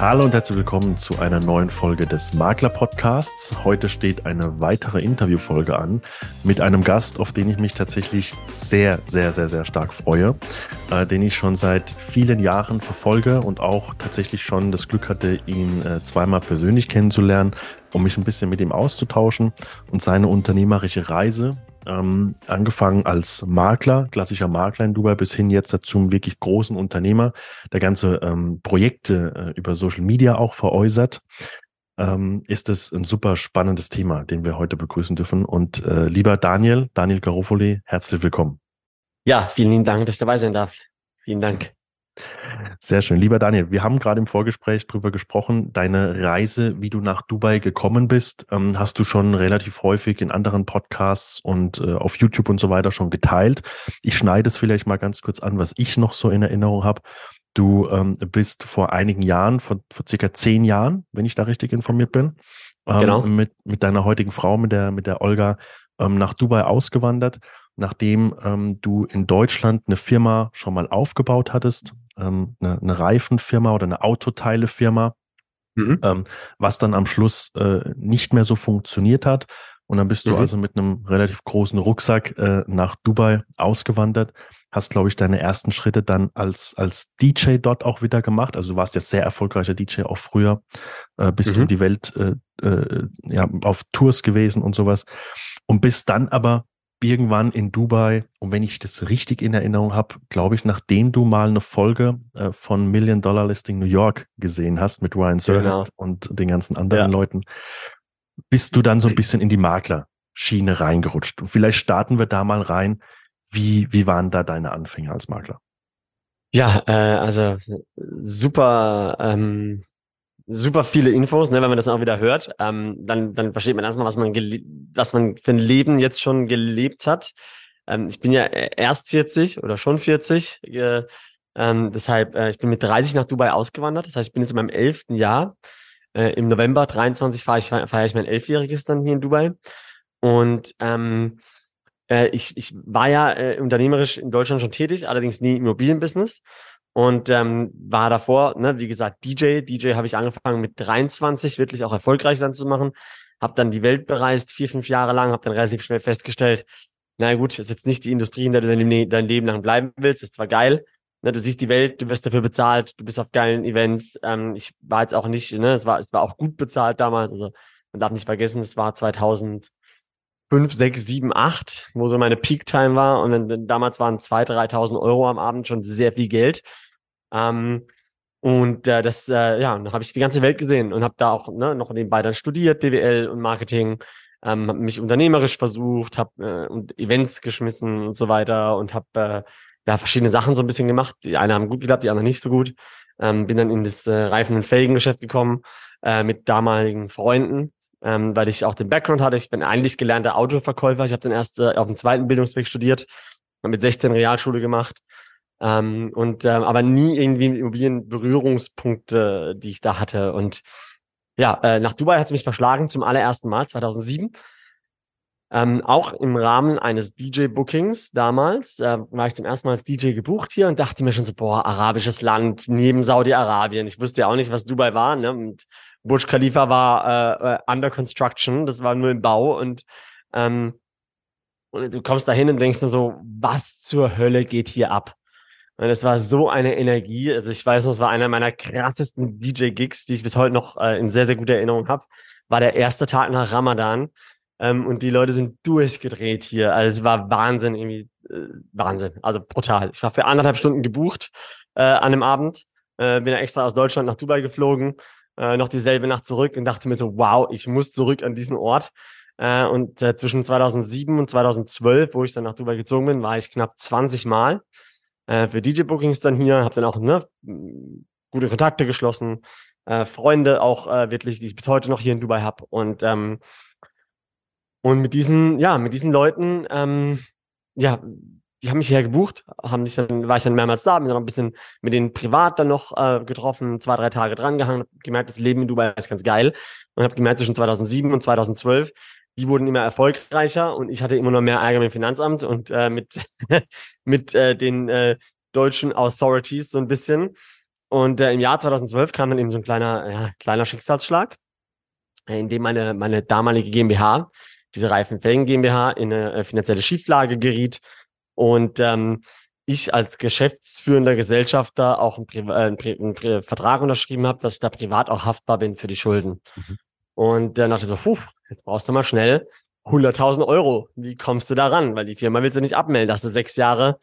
Hallo und herzlich willkommen zu einer neuen Folge des Makler Podcasts. Heute steht eine weitere Interviewfolge an mit einem Gast, auf den ich mich tatsächlich sehr, sehr, sehr, sehr stark freue, äh, den ich schon seit vielen Jahren verfolge und auch tatsächlich schon das Glück hatte, ihn äh, zweimal persönlich kennenzulernen, um mich ein bisschen mit ihm auszutauschen und seine unternehmerische Reise ähm, angefangen als Makler, klassischer Makler in Dubai, bis hin jetzt zum wirklich großen Unternehmer, der ganze ähm, Projekte äh, über Social Media auch veräußert, ähm, ist es ein super spannendes Thema, den wir heute begrüßen dürfen. Und äh, lieber Daniel, Daniel Garofoli, herzlich willkommen. Ja, vielen lieben Dank, dass ich dabei sein darf. Vielen Dank. Sehr schön. Lieber Daniel, wir haben gerade im Vorgespräch darüber gesprochen, deine Reise, wie du nach Dubai gekommen bist, ähm, hast du schon relativ häufig in anderen Podcasts und äh, auf YouTube und so weiter schon geteilt. Ich schneide es vielleicht mal ganz kurz an, was ich noch so in Erinnerung habe. Du ähm, bist vor einigen Jahren, vor, vor circa zehn Jahren, wenn ich da richtig informiert bin, ähm, genau. mit, mit deiner heutigen Frau, mit der, mit der Olga, nach Dubai ausgewandert nachdem ähm, du in Deutschland eine Firma schon mal aufgebaut hattest, ähm, eine, eine Reifenfirma oder eine Autoteilefirma, mhm. ähm, was dann am Schluss äh, nicht mehr so funktioniert hat. Und dann bist mhm. du also mit einem relativ großen Rucksack äh, nach Dubai ausgewandert, hast, glaube ich, deine ersten Schritte dann als, als DJ dort auch wieder gemacht. Also du warst ja sehr erfolgreicher DJ auch früher, äh, bist mhm. du um die Welt äh, äh, ja, auf Tours gewesen und sowas. Und bist dann aber irgendwann in Dubai, und wenn ich das richtig in Erinnerung habe, glaube ich, nachdem du mal eine Folge äh, von Million Dollar Listing New York gesehen hast mit Ryan Serhant genau. und den ganzen anderen ja. Leuten, bist du dann so ein bisschen in die Maklerschiene reingerutscht. Und vielleicht starten wir da mal rein. Wie, wie waren da deine Anfänge als Makler? Ja, äh, also super ähm, super viele Infos, ne, wenn man das auch wieder hört. Ähm, dann, dann versteht man erstmal, was man, was man für ein Leben jetzt schon gelebt hat. Ähm, ich bin ja erst 40 oder schon 40. Äh, ähm, deshalb, äh, ich bin mit 30 nach Dubai ausgewandert. Das heißt, ich bin jetzt in meinem elften Jahr. Äh, Im November 23 feiere ich, feiere ich mein Elfjähriges dann hier in Dubai. Und ähm, äh, ich, ich war ja äh, unternehmerisch in Deutschland schon tätig, allerdings nie im Immobilienbusiness. Und ähm, war davor, ne, wie gesagt, DJ. DJ habe ich angefangen mit 23, wirklich auch erfolgreich dann zu machen. Habe dann die Welt bereist, vier, fünf Jahre lang, habe dann relativ schnell festgestellt, na gut, ist jetzt nicht die Industrie, in der du dein, dein Leben lang bleiben willst, ist zwar geil, ne, du siehst die Welt, du wirst dafür bezahlt, du bist auf geilen Events. Ähm, ich war jetzt auch nicht, ne, es war, es war auch gut bezahlt damals. Also man darf nicht vergessen, es war 2005, 6, 7, 8, wo so meine Peak-Time war. Und dann, damals waren 2.000, 3.000 Euro am Abend schon sehr viel Geld. Ähm, und äh, das, äh, ja, dann habe ich die ganze Welt gesehen und habe da auch ne, noch nebenbei dann studiert, BWL und Marketing, ähm, habe mich unternehmerisch versucht, habe äh, und Events geschmissen und so weiter und habe äh, ja verschiedene Sachen so ein bisschen gemacht. Die eine haben gut geklappt, die anderen nicht so gut. Ähm, bin dann in das äh, Reifen- und Felgengeschäft gekommen äh, mit damaligen Freunden, ähm, weil ich auch den Background hatte. Ich bin eigentlich gelernter Autoverkäufer. Ich habe dann erst äh, auf dem zweiten Bildungsweg studiert, mit 16 Realschule gemacht ähm, und ähm, aber nie irgendwie Immobilien-Berührungspunkte, die ich da hatte. Und ja, äh, nach Dubai hat es mich verschlagen zum allerersten Mal 2007. Ähm, auch im Rahmen eines DJ-Bookings damals äh, war ich zum ersten Mal als DJ gebucht hier und dachte mir schon so, boah, arabisches Land neben Saudi-Arabien. Ich wusste ja auch nicht, was Dubai war. Ne? Und Burj Khalifa war äh, äh, under construction, das war nur im Bau und ähm, und du kommst da hin und denkst dir so, was zur Hölle geht hier ab? Und es war so eine Energie. Also ich weiß noch, es war einer meiner krassesten DJ-Gigs, die ich bis heute noch äh, in sehr, sehr guter Erinnerung habe. War der erste Tag nach Ramadan. Ähm, und die Leute sind durchgedreht hier. Also es war Wahnsinn, irgendwie äh, Wahnsinn. Also brutal. Ich war für anderthalb Stunden gebucht äh, an einem Abend. Äh, bin extra aus Deutschland nach Dubai geflogen. Äh, noch dieselbe Nacht zurück und dachte mir so, wow, ich muss zurück an diesen Ort. Äh, und äh, zwischen 2007 und 2012, wo ich dann nach Dubai gezogen bin, war ich knapp 20 Mal äh, für DJ-Bookings dann hier, habe dann auch ne, gute Kontakte geschlossen, äh, Freunde auch wirklich, die ich bis heute noch hier in Dubai habe. Und, ähm, und mit diesen, ja, mit diesen Leuten, ähm, ja, die haben mich hier gebucht, haben mich dann, war ich dann mehrmals da, bin dann noch ein bisschen mit denen privat dann noch äh, getroffen, zwei, drei Tage drangehangen, gemerkt, das Leben in Dubai ist ganz geil und habe gemerkt, zwischen 2007 und 2012 die wurden immer erfolgreicher und ich hatte immer noch mehr Ärger mit dem Finanzamt und äh, mit, mit äh, den äh, deutschen Authorities so ein bisschen. Und äh, im Jahr 2012 kam dann eben so ein kleiner, ja, kleiner Schicksalsschlag, äh, in dem meine, meine damalige GmbH, diese Reifenfelgen GmbH, in eine äh, finanzielle Schieflage geriet. Und ähm, ich als geschäftsführender Gesellschafter auch einen, Pri äh, einen, Pri einen Pri Vertrag unterschrieben habe, dass ich da privat auch haftbar bin für die Schulden. Mhm. Und dann dachte ich so, puh, jetzt brauchst du mal schnell 100.000 Euro. Wie kommst du da ran? Weil die Firma willst du nicht abmelden. Hast du sechs Jahre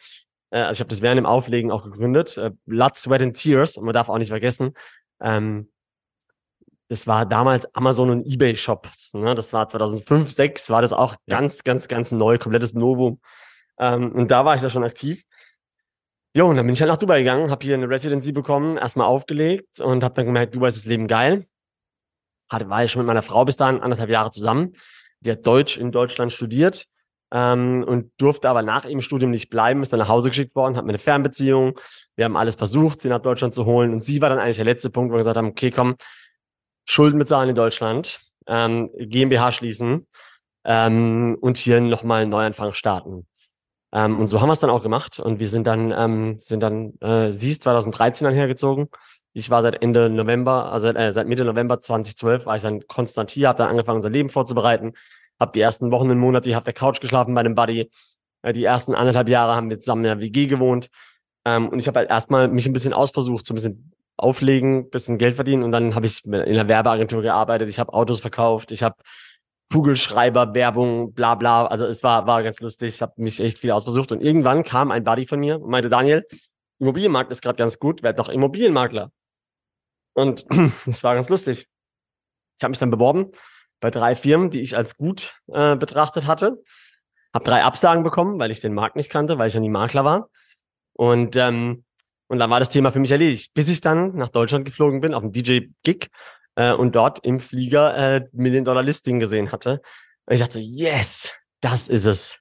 äh, also ich habe das während dem Auflegen auch gegründet, äh, Blood, Sweat and Tears. Und man darf auch nicht vergessen, ähm, das war damals Amazon und eBay Shops. Ne? Das war 2005, 2006 war das auch ganz, ganz, ganz neu, komplettes Novum. Ähm, und da war ich da schon aktiv. Jo, und dann bin ich halt nach Dubai gegangen, habe hier eine Residency bekommen, erstmal aufgelegt und habe dann gemerkt, Dubai ist das Leben geil. Hatte, war ich schon mit meiner Frau bis dahin anderthalb Jahre zusammen. Die hat Deutsch in Deutschland studiert ähm, und durfte aber nach ihrem Studium nicht bleiben, ist dann nach Hause geschickt worden, hat mir eine Fernbeziehung. Wir haben alles versucht, sie nach Deutschland zu holen. Und sie war dann eigentlich der letzte Punkt, wo wir gesagt haben, okay, komm, Schulden bezahlen in Deutschland, ähm, GmbH schließen ähm, und hier nochmal einen Neuanfang starten. Ähm, und so haben wir es dann auch gemacht. Und wir sind dann, ähm, sind dann, äh, sie ist 2013 dann hergezogen. Ich war seit Ende November, also äh, seit Mitte November 2012 war ich dann konstant hier, habe dann angefangen, unser Leben vorzubereiten habe die ersten Wochen und Monate auf der Couch geschlafen bei einem Buddy. Äh, die ersten anderthalb Jahre haben wir zusammen in der WG gewohnt. Ähm, und ich habe halt erstmal mich ein bisschen ausversucht, so ein bisschen auflegen, bisschen Geld verdienen. Und dann habe ich in der Werbeagentur gearbeitet. Ich habe Autos verkauft. Ich habe Kugelschreiber, Werbung, bla bla. Also es war, war ganz lustig. Ich habe mich echt viel ausversucht. Und irgendwann kam ein Buddy von mir und meinte, Daniel, Immobilienmarkt ist gerade ganz gut, werd doch Immobilienmakler. Und es war ganz lustig. Ich habe mich dann beworben bei drei Firmen, die ich als gut äh, betrachtet hatte. Habe drei Absagen bekommen, weil ich den Markt nicht kannte, weil ich ja nie Makler war. Und, ähm, und dann war das Thema für mich erledigt, bis ich dann nach Deutschland geflogen bin, auf dem DJ-Gig äh, und dort im Flieger äh, Million-Dollar-Listing gesehen hatte. Und ich dachte so, yes, das ist es.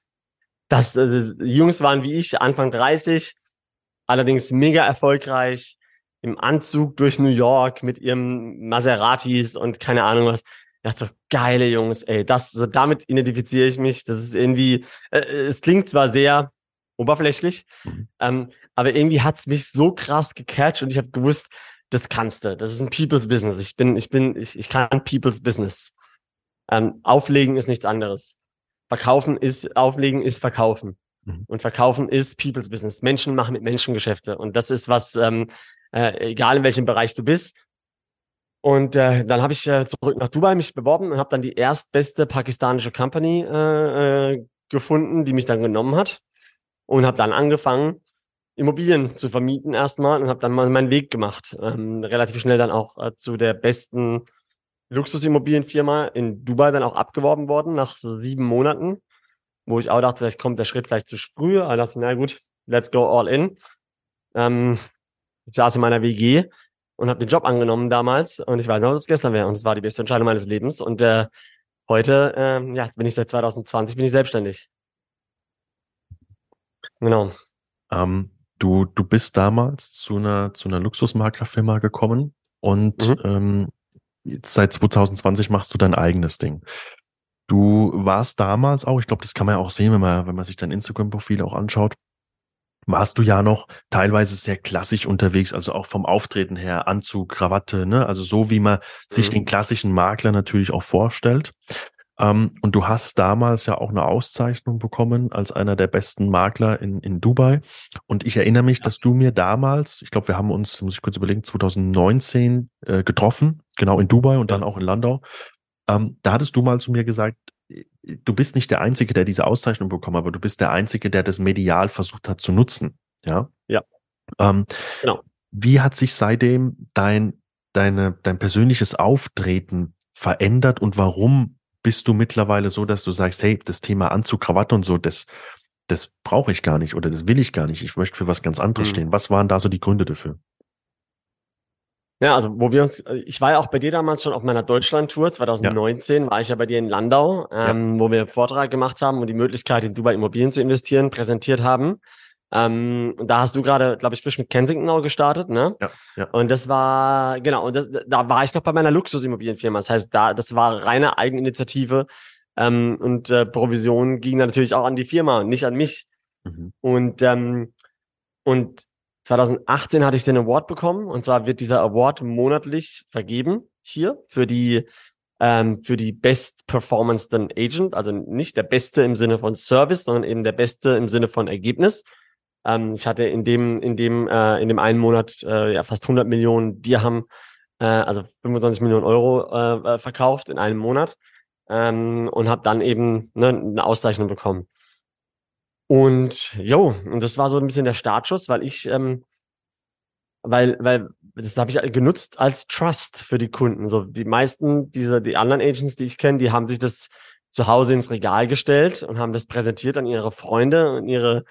Das, äh, Jungs waren wie ich, Anfang 30, allerdings mega erfolgreich, im Anzug durch New York mit ihrem Maseratis und keine Ahnung was dachte so, geile Jungs, ey, das, so damit identifiziere ich mich. Das ist irgendwie, äh, es klingt zwar sehr oberflächlich, mhm. ähm, aber irgendwie hat es mich so krass gecatcht und ich habe gewusst, das kannst du. Das ist ein People's Business. Ich bin, ich bin, ich, ich kann People's Business. Ähm, auflegen ist nichts anderes. Verkaufen ist, auflegen ist verkaufen. Mhm. Und verkaufen ist People's Business. Menschen machen mit Menschen Geschäfte. Und das ist was, ähm, äh, egal in welchem Bereich du bist, und äh, dann habe ich äh, zurück nach Dubai mich beworben und habe dann die erstbeste pakistanische Company äh, äh, gefunden, die mich dann genommen hat. Und habe dann angefangen, Immobilien zu vermieten erstmal und habe dann mal meinen Weg gemacht. Ähm, relativ schnell dann auch äh, zu der besten Luxusimmobilienfirma in Dubai dann auch abgeworben worden nach sieben Monaten, wo ich auch dachte, vielleicht kommt der Schritt vielleicht zu früh. Aber dachte, na gut, let's go all in. Ähm, ich saß in meiner WG und habe den Job angenommen damals und ich weiß noch, dass es gestern wäre und es war die beste Entscheidung meines Lebens und äh, heute, äh, ja, bin ich seit 2020 bin ich selbstständig. Genau. Ähm, du, du bist damals zu einer, zu einer Luxusmaklerfirma gekommen und mhm. ähm, jetzt seit 2020 machst du dein eigenes Ding. Du warst damals auch, ich glaube, das kann man ja auch sehen, wenn man, wenn man sich dein Instagram-Profil auch anschaut, warst du ja noch teilweise sehr klassisch unterwegs, also auch vom Auftreten her, Anzug, Krawatte, ne? Also so wie man mhm. sich den klassischen Makler natürlich auch vorstellt. Ähm, und du hast damals ja auch eine Auszeichnung bekommen als einer der besten Makler in, in Dubai. Und ich erinnere mich, ja. dass du mir damals, ich glaube, wir haben uns, muss ich kurz überlegen, 2019 äh, getroffen, genau in Dubai und dann auch in Landau. Ähm, da hattest du mal zu mir gesagt, du bist nicht der Einzige, der diese Auszeichnung bekommen, aber du bist der Einzige, der das medial versucht hat zu nutzen. Ja. Ja. Ähm, genau. Wie hat sich seitdem dein, deine, dein persönliches Auftreten verändert und warum bist du mittlerweile so, dass du sagst, hey, das Thema Anzug, Krawatte und so, das, das brauche ich gar nicht oder das will ich gar nicht. Ich möchte für was ganz anderes mhm. stehen. Was waren da so die Gründe dafür? Ja, also wo wir uns, äh, ich war ja auch bei dir damals schon auf meiner Deutschland-Tour, 2019 ja. war ich ja bei dir in Landau, ähm, ja. wo wir einen Vortrag gemacht haben und die Möglichkeit, in Dubai Immobilien zu investieren, präsentiert haben. Ähm, und da hast du gerade, glaube ich, frisch mit Kensington auch gestartet, ne? Ja, ja. Und das war, genau, und das, da war ich noch bei meiner Luxusimmobilienfirma. Das heißt, da, das war reine Eigeninitiative ähm, und äh, Provision ging dann natürlich auch an die Firma und nicht an mich. Mhm. Und, ähm, und 2018 hatte ich den Award bekommen und zwar wird dieser Award monatlich vergeben hier für die ähm, für die Best Performance Agent, also nicht der Beste im Sinne von Service, sondern eben der Beste im Sinne von Ergebnis. Ähm, ich hatte in dem in dem äh, in dem einen Monat äh, ja fast 100 Millionen Dirham, äh, also 25 Millionen Euro äh, äh, verkauft in einem Monat ähm, und habe dann eben ne, eine Auszeichnung bekommen. Und jo, und das war so ein bisschen der Startschuss, weil ich, ähm, weil, weil das habe ich genutzt als Trust für die Kunden. So die meisten dieser, die anderen Agents, die ich kenne, die haben sich das zu Hause ins Regal gestellt und haben das präsentiert an ihre Freunde und ihre,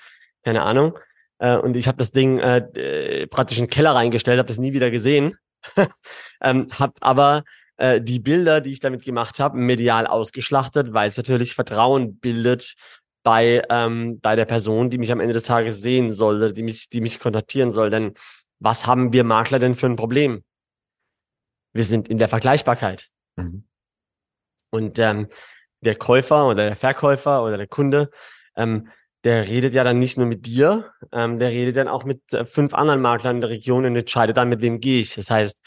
keine Ahnung. Äh, und ich habe das Ding äh, äh praktisch in den Keller reingestellt, habe das nie wieder gesehen. ähm, habe aber äh, die Bilder, die ich damit gemacht habe, medial ausgeschlachtet, weil es natürlich Vertrauen bildet bei, ähm, bei der Person, die mich am Ende des Tages sehen soll, die mich, die mich kontaktieren soll. Denn was haben wir Makler denn für ein Problem? Wir sind in der Vergleichbarkeit. Mhm. Und ähm, der Käufer oder der Verkäufer oder der Kunde, ähm, der redet ja dann nicht nur mit dir, ähm, der redet dann auch mit äh, fünf anderen Maklern in der Region und entscheidet dann, mit wem gehe ich. Das heißt,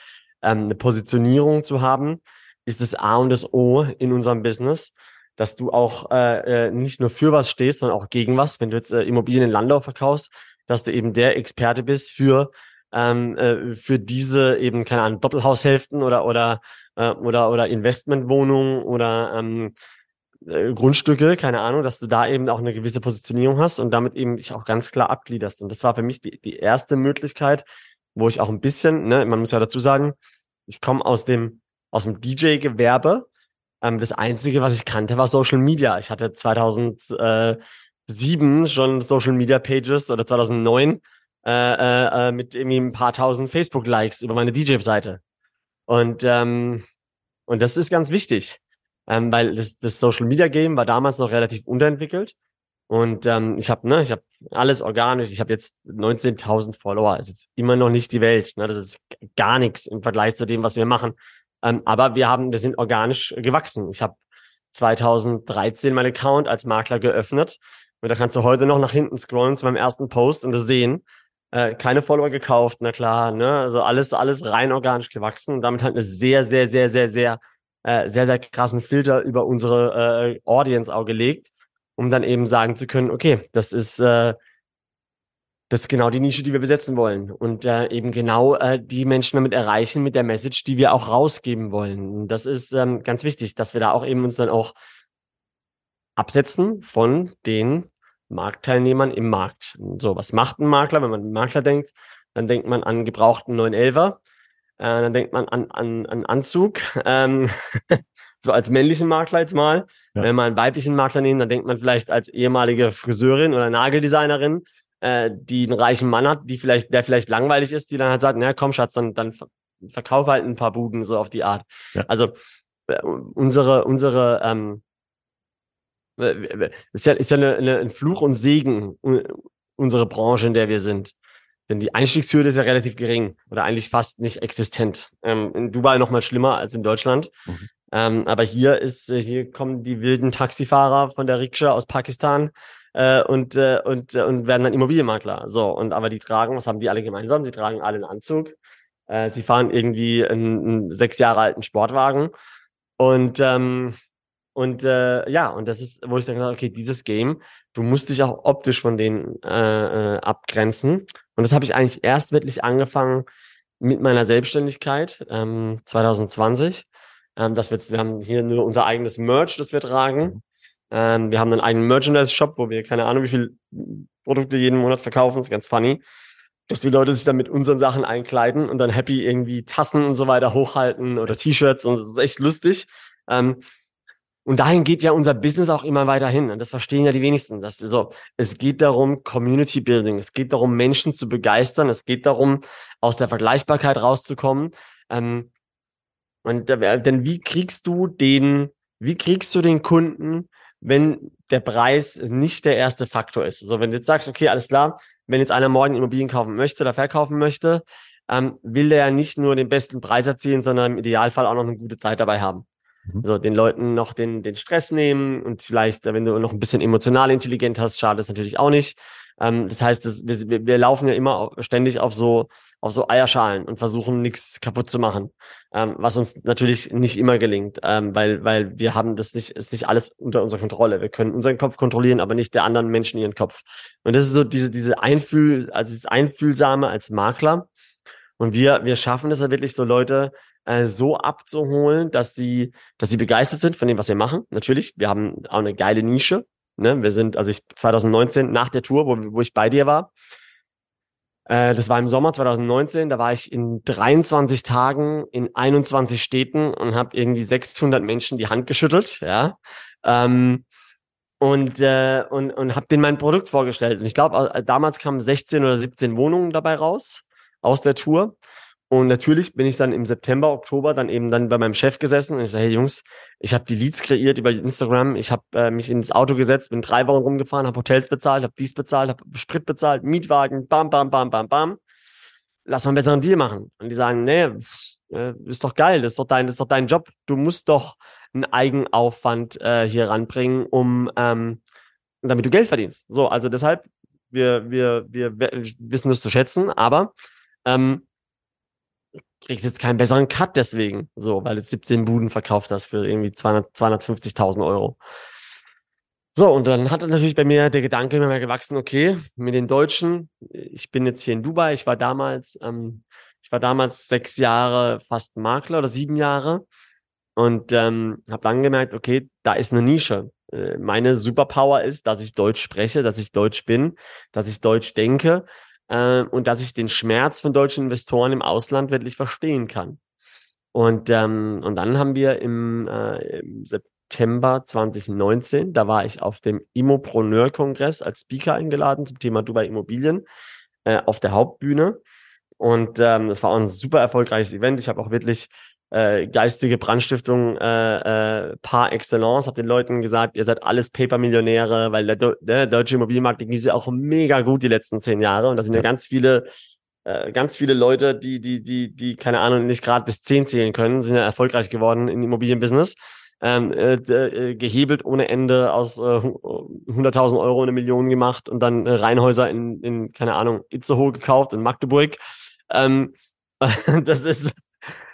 ähm, eine Positionierung zu haben, ist das A und das O in unserem Business dass du auch äh, äh, nicht nur für was stehst, sondern auch gegen was. Wenn du jetzt äh, Immobilien in Landau verkaufst, dass du eben der Experte bist für ähm, äh, für diese eben keine Ahnung Doppelhaushälften oder oder äh, oder oder Investmentwohnungen oder ähm, äh, Grundstücke, keine Ahnung, dass du da eben auch eine gewisse Positionierung hast und damit eben dich auch ganz klar abgliederst. Und das war für mich die, die erste Möglichkeit, wo ich auch ein bisschen, ne, man muss ja dazu sagen, ich komme aus dem aus dem DJ-Gewerbe ähm, das Einzige, was ich kannte, war Social Media. Ich hatte 2007 schon Social Media Pages oder 2009 äh, äh, äh, mit irgendwie ein paar tausend Facebook-Likes über meine DJ-Seite. Und, ähm, und das ist ganz wichtig, ähm, weil das, das Social Media Game war damals noch relativ unterentwickelt. Und ähm, ich habe ne, ich habe alles organisch. Ich habe jetzt 19.000 Follower. Das ist jetzt immer noch nicht die Welt. Ne? Das ist gar nichts im Vergleich zu dem, was wir machen. Ähm, aber wir haben, wir sind organisch gewachsen. Ich habe 2013 meinen Account als Makler geöffnet. Und da kannst du heute noch nach hinten scrollen zu meinem ersten Post und das sehen. Äh, keine Follower gekauft, na klar, ne? Also alles, alles rein organisch gewachsen und damit halt eine sehr, sehr, sehr, sehr, sehr, äh, sehr, sehr krassen Filter über unsere äh, Audience auch gelegt, um dann eben sagen zu können, okay, das ist äh, das ist genau die Nische, die wir besetzen wollen und äh, eben genau äh, die Menschen damit erreichen mit der Message, die wir auch rausgeben wollen. Das ist ähm, ganz wichtig, dass wir da auch eben uns dann auch absetzen von den Marktteilnehmern im Markt. So, was macht ein Makler? Wenn man an Makler denkt, dann denkt man an gebrauchten 911er, äh, dann denkt man an, an, an Anzug, ähm, so als männlichen Makler jetzt mal. Ja. Wenn man einen weiblichen Makler nimmt, dann denkt man vielleicht als ehemalige Friseurin oder Nageldesignerin äh, die einen reichen Mann hat, die vielleicht, der vielleicht langweilig ist, die dann halt sagt, na komm, Schatz, dann, dann verkauf halt ein paar Buden, so auf die Art. Ja. Also äh, unsere, unsere, ähm, ist ja, ist ja eine, eine, ein Fluch und Segen, unsere Branche, in der wir sind. Denn die Einstiegshürde ist ja relativ gering oder eigentlich fast nicht existent. Ähm, in Dubai noch mal schlimmer als in Deutschland. Mhm. Ähm, aber hier ist, hier kommen die wilden Taxifahrer von der Rikscha aus Pakistan äh, und, äh, und, äh, und werden dann Immobilienmakler. So, und aber die tragen, was haben die alle gemeinsam? Sie tragen alle einen Anzug. Äh, sie fahren irgendwie einen, einen sechs Jahre alten Sportwagen. Und ähm, und äh, ja, und das ist, wo ich dann gesagt okay, dieses Game, du musst dich auch optisch von denen äh, äh, abgrenzen. Und das habe ich eigentlich erst wirklich angefangen mit meiner Selbstständigkeit ähm, 2020. Ähm, dass wir, jetzt, wir haben hier nur unser eigenes Merch, das wir tragen. Mhm. Ähm, wir haben einen eigenen Merchandise-Shop, wo wir keine Ahnung, wie viele Produkte jeden Monat verkaufen. Das ist ganz funny. Dass die Leute sich dann mit unseren Sachen einkleiden und dann happy irgendwie Tassen und so weiter hochhalten oder T-Shirts und das ist echt lustig. Ähm, und dahin geht ja unser Business auch immer weiter hin. Und das verstehen ja die wenigsten. Das so, es geht darum, Community Building. Es geht darum, Menschen zu begeistern. Es geht darum, aus der Vergleichbarkeit rauszukommen. Ähm, und denn wie kriegst du den, wie kriegst du den Kunden wenn der Preis nicht der erste Faktor ist. Also wenn du jetzt sagst, okay, alles klar, wenn jetzt einer morgen Immobilien kaufen möchte oder verkaufen möchte, ähm, will der ja nicht nur den besten Preis erzielen, sondern im Idealfall auch noch eine gute Zeit dabei haben. Mhm. So, den Leuten noch den, den Stress nehmen und vielleicht, wenn du noch ein bisschen emotional intelligent hast, schadet es natürlich auch nicht. Ähm, das heißt, das, wir, wir laufen ja immer ständig auf so, auf so Eierschalen und versuchen nichts kaputt zu machen, ähm, was uns natürlich nicht immer gelingt, ähm, weil, weil wir haben das nicht, ist nicht alles unter unserer Kontrolle. Wir können unseren Kopf kontrollieren, aber nicht der anderen Menschen ihren Kopf. Und das ist so diese, diese Einfühl, also dieses Einfühlsame als Makler. Und wir, wir schaffen es ja wirklich so Leute, äh, so abzuholen, dass sie, dass sie begeistert sind von dem, was wir machen. Natürlich, wir haben auch eine geile Nische. Ne? Wir sind, also ich 2019 nach der Tour, wo, wo ich bei dir war, äh, das war im Sommer 2019, da war ich in 23 Tagen in 21 Städten und habe irgendwie 600 Menschen die Hand geschüttelt, ja. Ähm, und, äh, und, und habe denen mein Produkt vorgestellt. Und ich glaube, äh, damals kamen 16 oder 17 Wohnungen dabei raus aus der Tour. Und natürlich bin ich dann im September, Oktober dann eben dann bei meinem Chef gesessen und ich sage, hey Jungs, ich habe die Leads kreiert über Instagram, ich habe äh, mich ins Auto gesetzt, bin drei Wochen rumgefahren, habe Hotels bezahlt, habe dies bezahlt, habe Sprit bezahlt, Mietwagen, bam, bam, bam, bam, bam. Lass mal einen besseren Deal machen. Und die sagen, nee, äh, ist doch geil, das ist doch dein, das ist doch dein Job. Du musst doch einen Eigenaufwand äh, hier ranbringen, um ähm, damit du Geld verdienst. So, also deshalb, wir, wir, wir, wissen das zu schätzen, aber ähm, kriegst jetzt keinen besseren Cut deswegen, so, weil du 17 Buden verkauft hast für irgendwie 200, 250.000 Euro. So, und dann hat natürlich bei mir der Gedanke immer mehr gewachsen, okay, mit den Deutschen, ich bin jetzt hier in Dubai, ich war damals, ähm, ich war damals sechs Jahre fast Makler oder sieben Jahre und ähm, habe dann gemerkt, okay, da ist eine Nische. Äh, meine Superpower ist, dass ich Deutsch spreche, dass ich Deutsch bin, dass ich Deutsch denke äh, und dass ich den Schmerz von deutschen Investoren im Ausland wirklich verstehen kann. Und, ähm, und dann haben wir im, äh, im September 2019, da war ich auf dem Immopreneur-Kongress als Speaker eingeladen zum Thema Dubai Immobilien äh, auf der Hauptbühne. Und ähm, das war auch ein super erfolgreiches Event. Ich habe auch wirklich äh, geistige Brandstiftung äh, äh, par excellence, habe den Leuten gesagt, ihr seid alles Paper-Millionäre, weil der, der, der deutsche Immobilienmarkt ging ja auch mega gut die letzten zehn Jahre und da sind ja ganz viele äh, ganz viele Leute, die die die die keine Ahnung nicht gerade bis zehn zählen können, sind ja erfolgreich geworden im Immobilienbusiness. Ähm, äh, äh, gehebelt ohne Ende aus äh, 100.000 Euro eine Million gemacht und dann äh, Reihenhäuser in, in, keine Ahnung, Itzehoe gekauft in Magdeburg. Ähm, das ist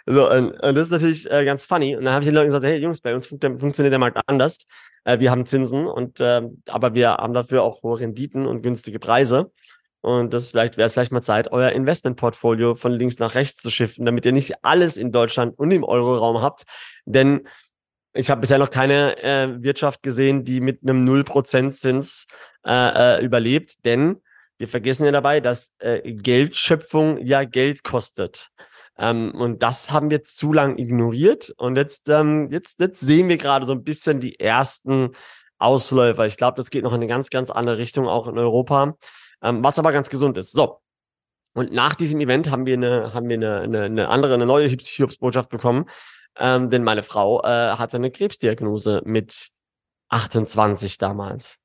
so, und, und das ist natürlich äh, ganz funny. Und dann habe ich den Leuten gesagt, hey Jungs, bei uns fun funktioniert der Markt anders. Äh, wir haben Zinsen und äh, aber wir haben dafür auch hohe Renditen und günstige Preise. Und das vielleicht wäre es vielleicht mal Zeit, euer Investmentportfolio von links nach rechts zu shiften, damit ihr nicht alles in Deutschland und im Euroraum habt. Denn ich habe bisher noch keine äh, Wirtschaft gesehen, die mit einem 0% Zins äh, äh, überlebt. Denn wir vergessen ja dabei, dass äh, Geldschöpfung ja Geld kostet. Ähm, und das haben wir zu lang ignoriert. Und jetzt, ähm, jetzt, jetzt sehen wir gerade so ein bisschen die ersten Ausläufer. Ich glaube, das geht noch in eine ganz, ganz andere Richtung, auch in Europa, ähm, was aber ganz gesund ist. So. Und nach diesem Event haben wir eine, haben wir eine, eine, eine andere, eine neue Hiobsbotschaft bekommen. Ähm, denn meine Frau äh, hatte eine Krebsdiagnose mit 28 damals.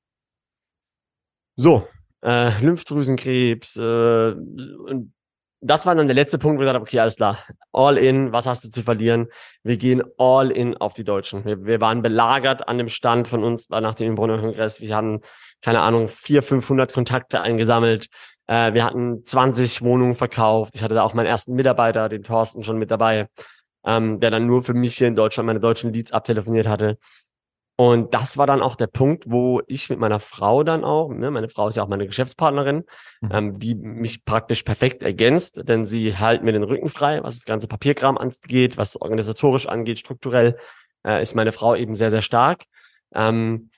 So, äh, Lymphdrüsenkrebs äh, und das war dann der letzte Punkt, wo ich habe, okay, alles klar, all in, was hast du zu verlieren? Wir gehen all in auf die Deutschen. Wir, wir waren belagert an dem Stand von uns nach dem Brunner-Kongress. Wir haben, keine Ahnung, 400, 500 Kontakte eingesammelt. Äh, wir hatten 20 Wohnungen verkauft. Ich hatte da auch meinen ersten Mitarbeiter, den Thorsten, schon mit dabei, ähm, der dann nur für mich hier in Deutschland meine deutschen Leads abtelefoniert hatte. Und das war dann auch der Punkt, wo ich mit meiner Frau dann auch, ne, meine Frau ist ja auch meine Geschäftspartnerin, mhm. ähm, die mich praktisch perfekt ergänzt, denn sie hält mir den Rücken frei, was das ganze Papierkram angeht, was organisatorisch angeht, strukturell, äh, ist meine Frau eben sehr, sehr stark. Ähm,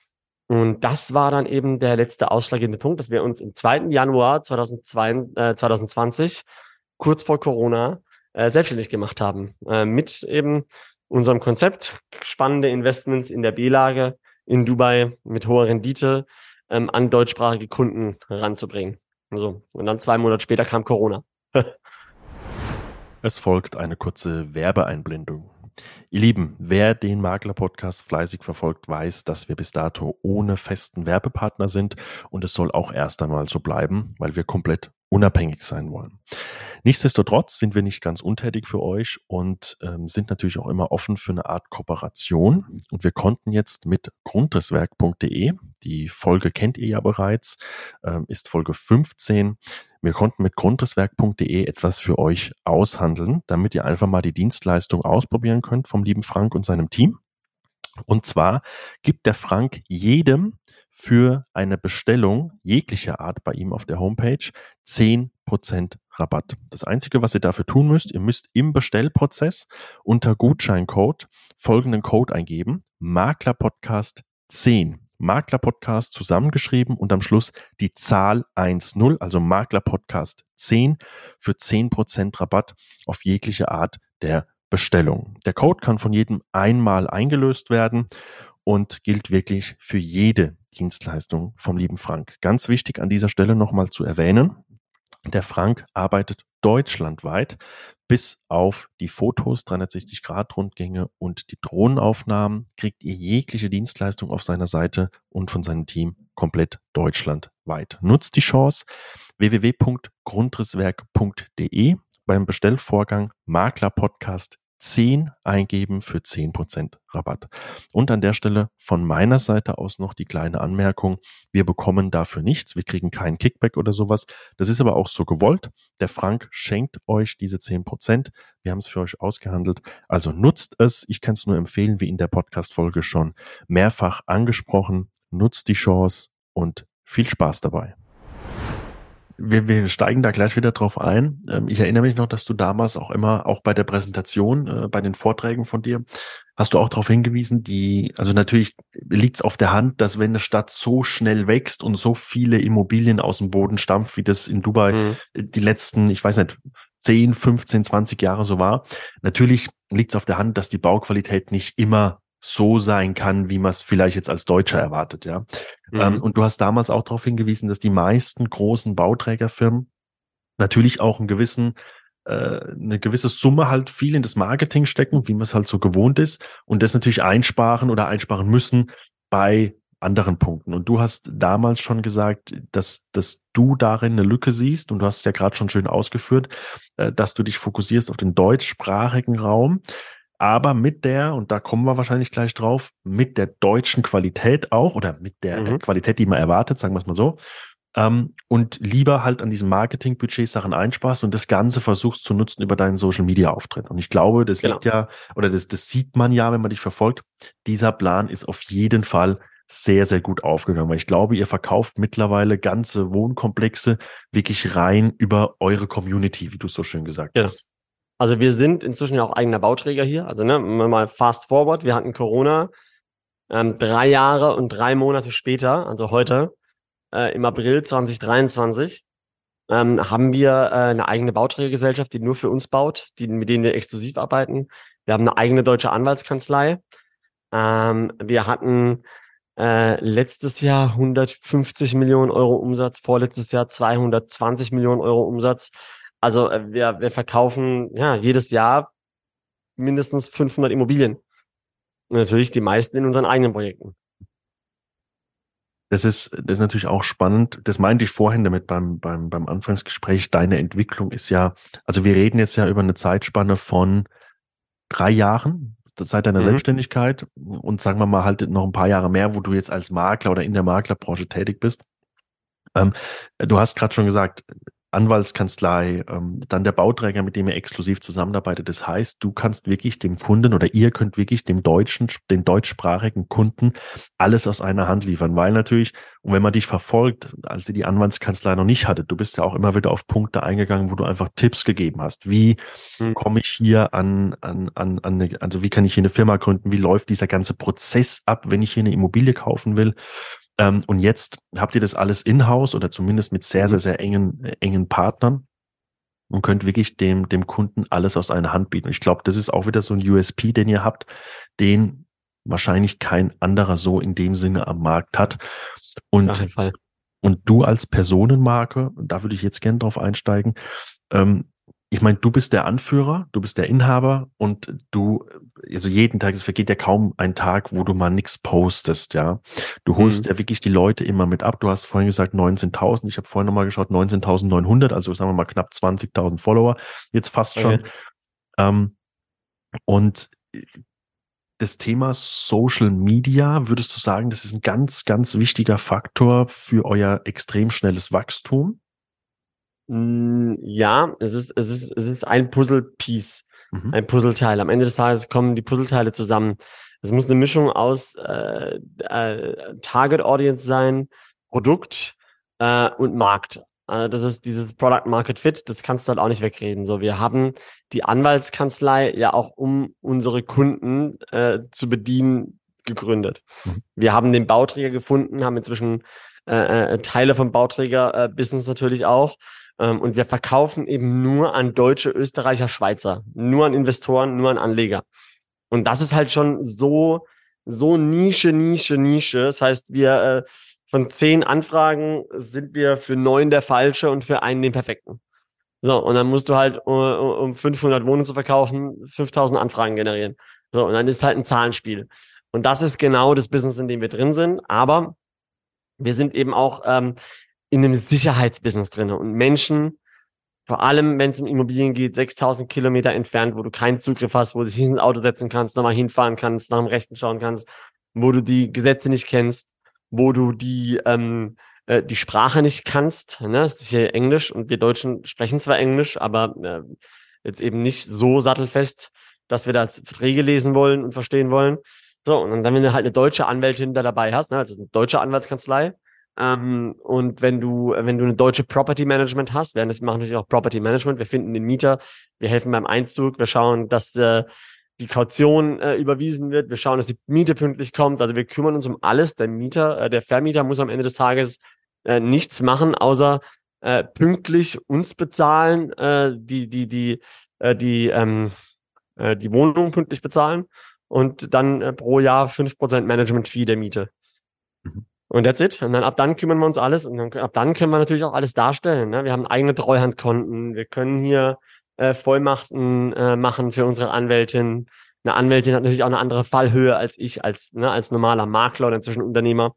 und das war dann eben der letzte ausschlaggebende Punkt, dass wir uns im 2. Januar 2002, äh, 2020, kurz vor Corona, äh, selbstständig gemacht haben. Äh, mit eben unserem Konzept, spannende Investments in der B-Lage in Dubai mit hoher Rendite ähm, an deutschsprachige Kunden ranzubringen. So. Und dann zwei Monate später kam Corona. es folgt eine kurze Werbeeinblendung. Ihr Lieben, wer den Makler-Podcast fleißig verfolgt, weiß, dass wir bis dato ohne festen Werbepartner sind und es soll auch erst einmal so bleiben, weil wir komplett unabhängig sein wollen. Nichtsdestotrotz sind wir nicht ganz untätig für euch und ähm, sind natürlich auch immer offen für eine Art Kooperation. Und wir konnten jetzt mit grundrisswerk.de, die Folge kennt ihr ja bereits, ähm, ist Folge 15, wir konnten mit grundrisswerk.de etwas für euch aushandeln, damit ihr einfach mal die Dienstleistung ausprobieren könnt vom lieben Frank und seinem Team. Und zwar gibt der Frank jedem für eine Bestellung jeglicher Art bei ihm auf der Homepage 10% Rabatt. Das Einzige, was ihr dafür tun müsst, ihr müsst im Bestellprozess unter Gutscheincode folgenden Code eingeben, Maklerpodcast 10 Makler-Podcast zusammengeschrieben und am Schluss die Zahl 1.0, also Makler-Podcast 10 für 10% Rabatt auf jegliche Art der Bestellung. Der Code kann von jedem einmal eingelöst werden und gilt wirklich für jede Dienstleistung vom lieben Frank. Ganz wichtig an dieser Stelle nochmal zu erwähnen, der Frank arbeitet deutschlandweit bis auf die Fotos, 360-Grad-Rundgänge und die Drohnenaufnahmen kriegt ihr jegliche Dienstleistung auf seiner Seite und von seinem Team komplett deutschlandweit. Nutzt die Chance www.grundrisswerk.de beim Bestellvorgang Makler Podcast 10 eingeben für 10% Rabatt. Und an der Stelle von meiner Seite aus noch die kleine Anmerkung. Wir bekommen dafür nichts. Wir kriegen keinen Kickback oder sowas. Das ist aber auch so gewollt. Der Frank schenkt euch diese 10%. Wir haben es für euch ausgehandelt. Also nutzt es. Ich kann es nur empfehlen, wie in der Podcast-Folge schon mehrfach angesprochen. Nutzt die Chance und viel Spaß dabei wir, wir steigen da gleich wieder drauf ein. Ähm, ich erinnere mich noch, dass du damals auch immer, auch bei der Präsentation, äh, bei den Vorträgen von dir, hast du auch darauf hingewiesen, die, also natürlich liegt es auf der Hand, dass wenn eine Stadt so schnell wächst und so viele Immobilien aus dem Boden stampft, wie das in Dubai mhm. die letzten, ich weiß nicht, 10, 15, 20 Jahre so war, natürlich liegt es auf der Hand, dass die Bauqualität nicht immer so sein kann, wie man es vielleicht jetzt als Deutscher erwartet, ja. Mhm. Ähm, und du hast damals auch darauf hingewiesen, dass die meisten großen Bauträgerfirmen natürlich auch einen gewissen äh, eine gewisse Summe halt viel in das Marketing stecken, wie man es halt so gewohnt ist, und das natürlich einsparen oder einsparen müssen bei anderen Punkten. Und du hast damals schon gesagt, dass, dass du darin eine Lücke siehst, und du hast es ja gerade schon schön ausgeführt, äh, dass du dich fokussierst auf den deutschsprachigen Raum aber mit der, und da kommen wir wahrscheinlich gleich drauf, mit der deutschen Qualität auch oder mit der mhm. Qualität, die man erwartet, sagen wir es mal so. Ähm, und lieber halt an diesem Marketingbudget Sachen einsparst und das Ganze versuchst zu nutzen über deinen Social Media Auftritt. Und ich glaube, das genau. liegt ja, oder das, das sieht man ja, wenn man dich verfolgt. Dieser Plan ist auf jeden Fall sehr, sehr gut aufgegangen, weil ich glaube, ihr verkauft mittlerweile ganze Wohnkomplexe wirklich rein über eure Community, wie du es so schön gesagt ja. hast. Also wir sind inzwischen ja auch eigener Bauträger hier. Also ne, mal fast forward, wir hatten Corona ähm, drei Jahre und drei Monate später, also heute, äh, im April 2023, ähm, haben wir äh, eine eigene Bauträgergesellschaft, die nur für uns baut, die, mit denen wir exklusiv arbeiten. Wir haben eine eigene deutsche Anwaltskanzlei. Ähm, wir hatten äh, letztes Jahr 150 Millionen Euro Umsatz, vorletztes Jahr 220 Millionen Euro Umsatz. Also äh, wir, wir verkaufen ja jedes Jahr mindestens 500 Immobilien. Und natürlich die meisten in unseren eigenen Projekten. Das ist, das ist natürlich auch spannend. Das meinte ich vorhin damit beim, beim, beim Anfangsgespräch. Deine Entwicklung ist ja, also wir reden jetzt ja über eine Zeitspanne von drei Jahren seit deiner mhm. Selbstständigkeit und sagen wir mal halt noch ein paar Jahre mehr, wo du jetzt als Makler oder in der Maklerbranche tätig bist. Ähm, du hast gerade schon gesagt, Anwaltskanzlei, ähm, dann der Bauträger, mit dem ihr exklusiv zusammenarbeitet. Das heißt, du kannst wirklich dem Kunden oder ihr könnt wirklich dem deutschen, den deutschsprachigen Kunden alles aus einer Hand liefern, weil natürlich, und wenn man dich verfolgt, als ihr die Anwaltskanzlei noch nicht hattet, du bist ja auch immer wieder auf Punkte eingegangen, wo du einfach Tipps gegeben hast. Wie hm. komme ich hier an, an, an, an eine, also wie kann ich hier eine Firma gründen? Wie läuft dieser ganze Prozess ab, wenn ich hier eine Immobilie kaufen will? Ähm, und jetzt habt ihr das alles in-house oder zumindest mit sehr, sehr, mhm. sehr engen, äh, engen Partnern und könnt wirklich dem, dem Kunden alles aus einer Hand bieten. Und ich glaube, das ist auch wieder so ein USP, den ihr habt, den wahrscheinlich kein anderer so in dem Sinne am Markt hat. Und, und du als Personenmarke, da würde ich jetzt gerne drauf einsteigen, ähm, ich meine, du bist der Anführer, du bist der Inhaber und du, also jeden Tag, es vergeht ja kaum ein Tag, wo du mal nichts postest, ja. Du holst mhm. ja wirklich die Leute immer mit ab. Du hast vorhin gesagt 19.000, ich habe vorhin nochmal geschaut, 19.900, also sagen wir mal knapp 20.000 Follower, jetzt fast schon. Okay. Ähm, und das Thema Social Media, würdest du sagen, das ist ein ganz, ganz wichtiger Faktor für euer extrem schnelles Wachstum? Hm, ja, es ist, es ist, es ist ein Puzzle-Piece, mhm. ein Puzzleteil. Am Ende des Tages kommen die Puzzleteile zusammen. Es muss eine Mischung aus äh, äh, Target Audience sein, Produkt äh, und Markt. Also das ist dieses Product Market Fit, das kannst du halt auch nicht wegreden. So, wir haben die Anwaltskanzlei ja auch, um unsere Kunden äh, zu bedienen, gegründet. Mhm. Wir haben den Bauträger gefunden, haben inzwischen äh, äh, Teile vom Bauträger-Business äh, natürlich auch. Ähm, und wir verkaufen eben nur an Deutsche, Österreicher, Schweizer, nur an Investoren, nur an Anleger. Und das ist halt schon so, so Nische, Nische, Nische. Das heißt, wir äh, von zehn Anfragen sind wir für neun der falsche und für einen den perfekten. So, und dann musst du halt, um 500 Wohnungen zu verkaufen, 5000 Anfragen generieren. So, und dann ist halt ein Zahlenspiel. Und das ist genau das Business, in dem wir drin sind. Aber wir sind eben auch ähm, in einem Sicherheitsbusiness drin. Und Menschen, vor allem wenn es um Immobilien geht, 6000 Kilometer entfernt, wo du keinen Zugriff hast, wo du dich ins Auto setzen kannst, nochmal hinfahren kannst, nach dem Rechten schauen kannst, wo du die Gesetze nicht kennst, wo du die, ähm, äh, die Sprache nicht kannst. Ne? Das ist hier Englisch und wir Deutschen sprechen zwar Englisch, aber äh, jetzt eben nicht so sattelfest, dass wir da Verträge lesen wollen und verstehen wollen. So, und dann, wenn du halt eine deutsche Anwältin da dabei hast, ne, das ist eine deutsche Anwaltskanzlei, ähm, und wenn du, wenn du eine deutsche Property Management hast, wir machen natürlich auch Property Management, wir finden den Mieter, wir helfen beim Einzug, wir schauen, dass äh, die Kaution äh, überwiesen wird, wir schauen, dass die Miete pünktlich kommt, also wir kümmern uns um alles. Der Mieter, äh, der Vermieter muss am Ende des Tages äh, nichts machen, außer äh, pünktlich uns bezahlen, äh, die, die, die, äh, die, ähm, äh, die Wohnung pünktlich bezahlen und dann äh, pro Jahr fünf Prozent Management-Fee der Miete. Mhm. Und that's it. Und dann ab dann kümmern wir uns alles und dann, ab dann können wir natürlich auch alles darstellen. Ne? Wir haben eigene Treuhandkonten. Wir können hier äh, Vollmachten äh, machen für unsere Anwältin. Eine Anwältin hat natürlich auch eine andere Fallhöhe als ich, als, ne, als normaler Makler oder inzwischen Unternehmer.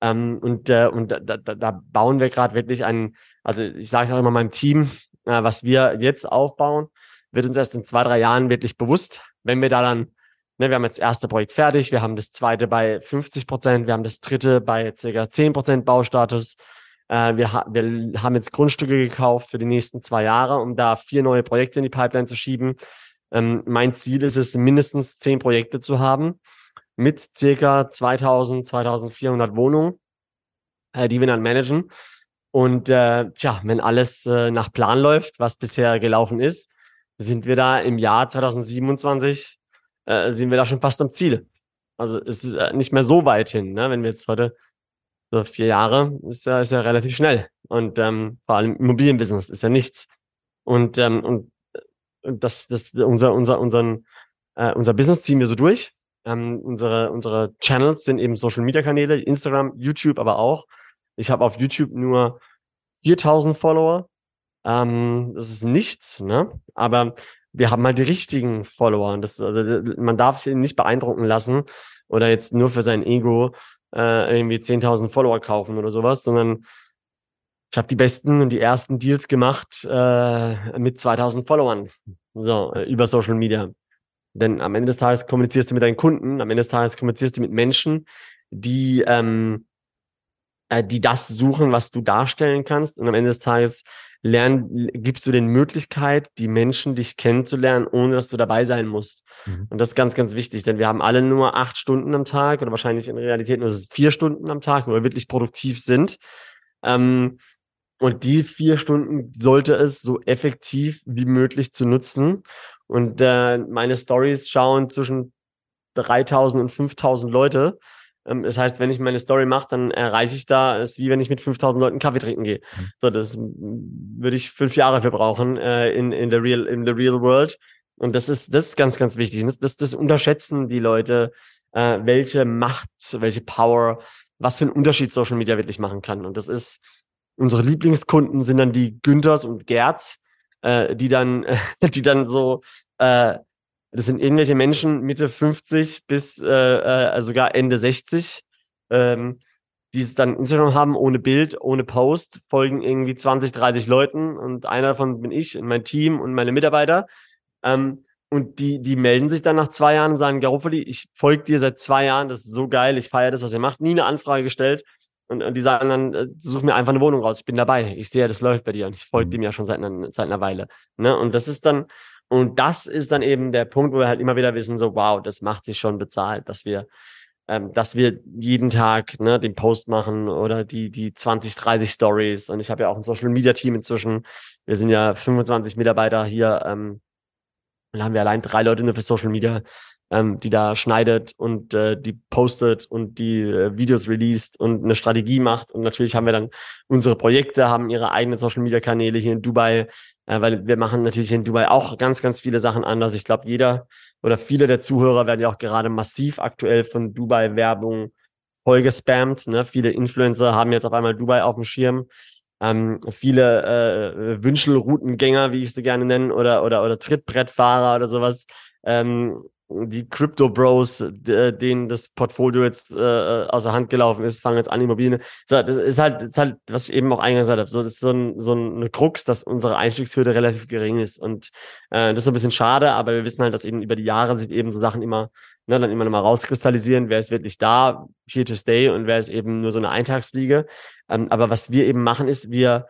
Ähm, und äh, und da, da, da bauen wir gerade wirklich ein, also ich sage auch immer meinem Team, äh, was wir jetzt aufbauen, wird uns erst in zwei, drei Jahren wirklich bewusst, wenn wir da dann Ne, wir haben jetzt das erste Projekt fertig, wir haben das zweite bei 50 Prozent, wir haben das dritte bei circa 10 Prozent Baustatus. Äh, wir, ha wir haben jetzt Grundstücke gekauft für die nächsten zwei Jahre, um da vier neue Projekte in die Pipeline zu schieben. Ähm, mein Ziel ist es, mindestens zehn Projekte zu haben mit circa 2000, 2400 Wohnungen, äh, die wir dann managen. Und äh, tja, wenn alles äh, nach Plan läuft, was bisher gelaufen ist, sind wir da im Jahr 2027 äh, sind wir da schon fast am Ziel. Also es ist äh, nicht mehr so weit hin, ne? wenn wir jetzt heute so vier Jahre, ist ja, ist ja relativ schnell. Und ähm, vor allem Immobilienbusiness ist ja nichts. Und, ähm, und, äh, und das, das, unser, unser, unseren, äh, unser Business ziehen wir so durch. Ähm, unsere, unsere Channels sind eben Social Media Kanäle, Instagram, YouTube aber auch. Ich habe auf YouTube nur 4000 Follower. Ähm, das ist nichts, ne? Aber wir haben halt die richtigen Follower. Und das, also, man darf sich nicht beeindrucken lassen oder jetzt nur für sein Ego äh, irgendwie 10.000 Follower kaufen oder sowas, sondern ich habe die besten und die ersten Deals gemacht äh, mit 2000 Followern, so äh, über Social Media. Denn am Ende des Tages kommunizierst du mit deinen Kunden, am Ende des Tages kommunizierst du mit Menschen, die ähm, äh, die das suchen, was du darstellen kannst. Und am Ende des Tages lernen, gibst du den Möglichkeit, die Menschen dich kennenzulernen, ohne dass du dabei sein musst. Mhm. Und das ist ganz, ganz wichtig, denn wir haben alle nur acht Stunden am Tag oder wahrscheinlich in Realität nur vier Stunden am Tag, wo wir wirklich produktiv sind. Ähm, und die vier Stunden sollte es so effektiv wie möglich zu nutzen. Und äh, meine Stories schauen zwischen 3000 und 5000 Leute. Ähm, das heißt, wenn ich meine Story mache, dann erreiche ich da, ist wie wenn ich mit 5000 Leuten Kaffee trinken gehe. Mhm. So, das würde ich fünf Jahre für brauchen äh, in, in, der real, in the real world. Und das ist, das ist ganz, ganz wichtig. Das, das, das unterschätzen die Leute, äh, welche Macht, welche Power, was für einen Unterschied Social Media wirklich machen kann. Und das ist, unsere Lieblingskunden sind dann die Günthers und Gerz, äh, die dann, die dann so, äh, das sind irgendwelche Menschen Mitte 50 bis äh, äh, sogar Ende 60, ähm, die es dann Instagram haben, ohne Bild, ohne Post, folgen irgendwie 20, 30 Leuten und einer davon bin ich und mein Team und meine Mitarbeiter. Ähm, und die, die melden sich dann nach zwei Jahren und sagen, Garofoli, ich folge dir seit zwei Jahren, das ist so geil, ich feiere das, was ihr macht. Nie eine Anfrage gestellt. Und, und die sagen dann, äh, such mir einfach eine Wohnung raus, ich bin dabei. Ich sehe, das läuft bei dir und ich folge mhm. dem ja schon seit einer, seit einer Weile. Ne? Und das ist dann, und das ist dann eben der Punkt, wo wir halt immer wieder wissen, so, wow, das macht sich schon bezahlt, dass wir, ähm, dass wir jeden Tag ne, den Post machen oder die, die 20, 30 Stories. Und ich habe ja auch ein Social Media Team inzwischen. Wir sind ja 25 Mitarbeiter hier ähm, dann haben wir allein drei Leute nur für Social Media, ähm, die da schneidet und äh, die postet und die äh, Videos released und eine Strategie macht. Und natürlich haben wir dann unsere Projekte, haben ihre eigenen Social Media Kanäle hier in Dubai, äh, weil wir machen natürlich in Dubai auch ganz, ganz viele Sachen anders. Ich glaube, jeder oder viele der Zuhörer werden ja auch gerade massiv aktuell von Dubai Werbung vollgespammt. Ne? Viele Influencer haben jetzt auf einmal Dubai auf dem Schirm ähm, viele äh, Wünschelroutengänger, wie ich sie gerne nenne, oder, oder, oder Trittbrettfahrer oder sowas, ähm, die Crypto Bros, denen das Portfolio jetzt äh, aus der Hand gelaufen ist, fangen jetzt an, Immobilien. So, das ist halt, das ist halt, was ich eben auch eingangs gesagt habe, so, das ist so, ein, so eine Krux, dass unsere Einstiegshürde relativ gering ist. Und äh, das ist so ein bisschen schade, aber wir wissen halt, dass eben über die Jahre sich eben so Sachen immer ne, dann immer nochmal rauskristallisieren, wer ist wirklich da, here to stay und wer ist eben nur so eine Eintagsfliege. Ähm, aber was wir eben machen, ist, wir,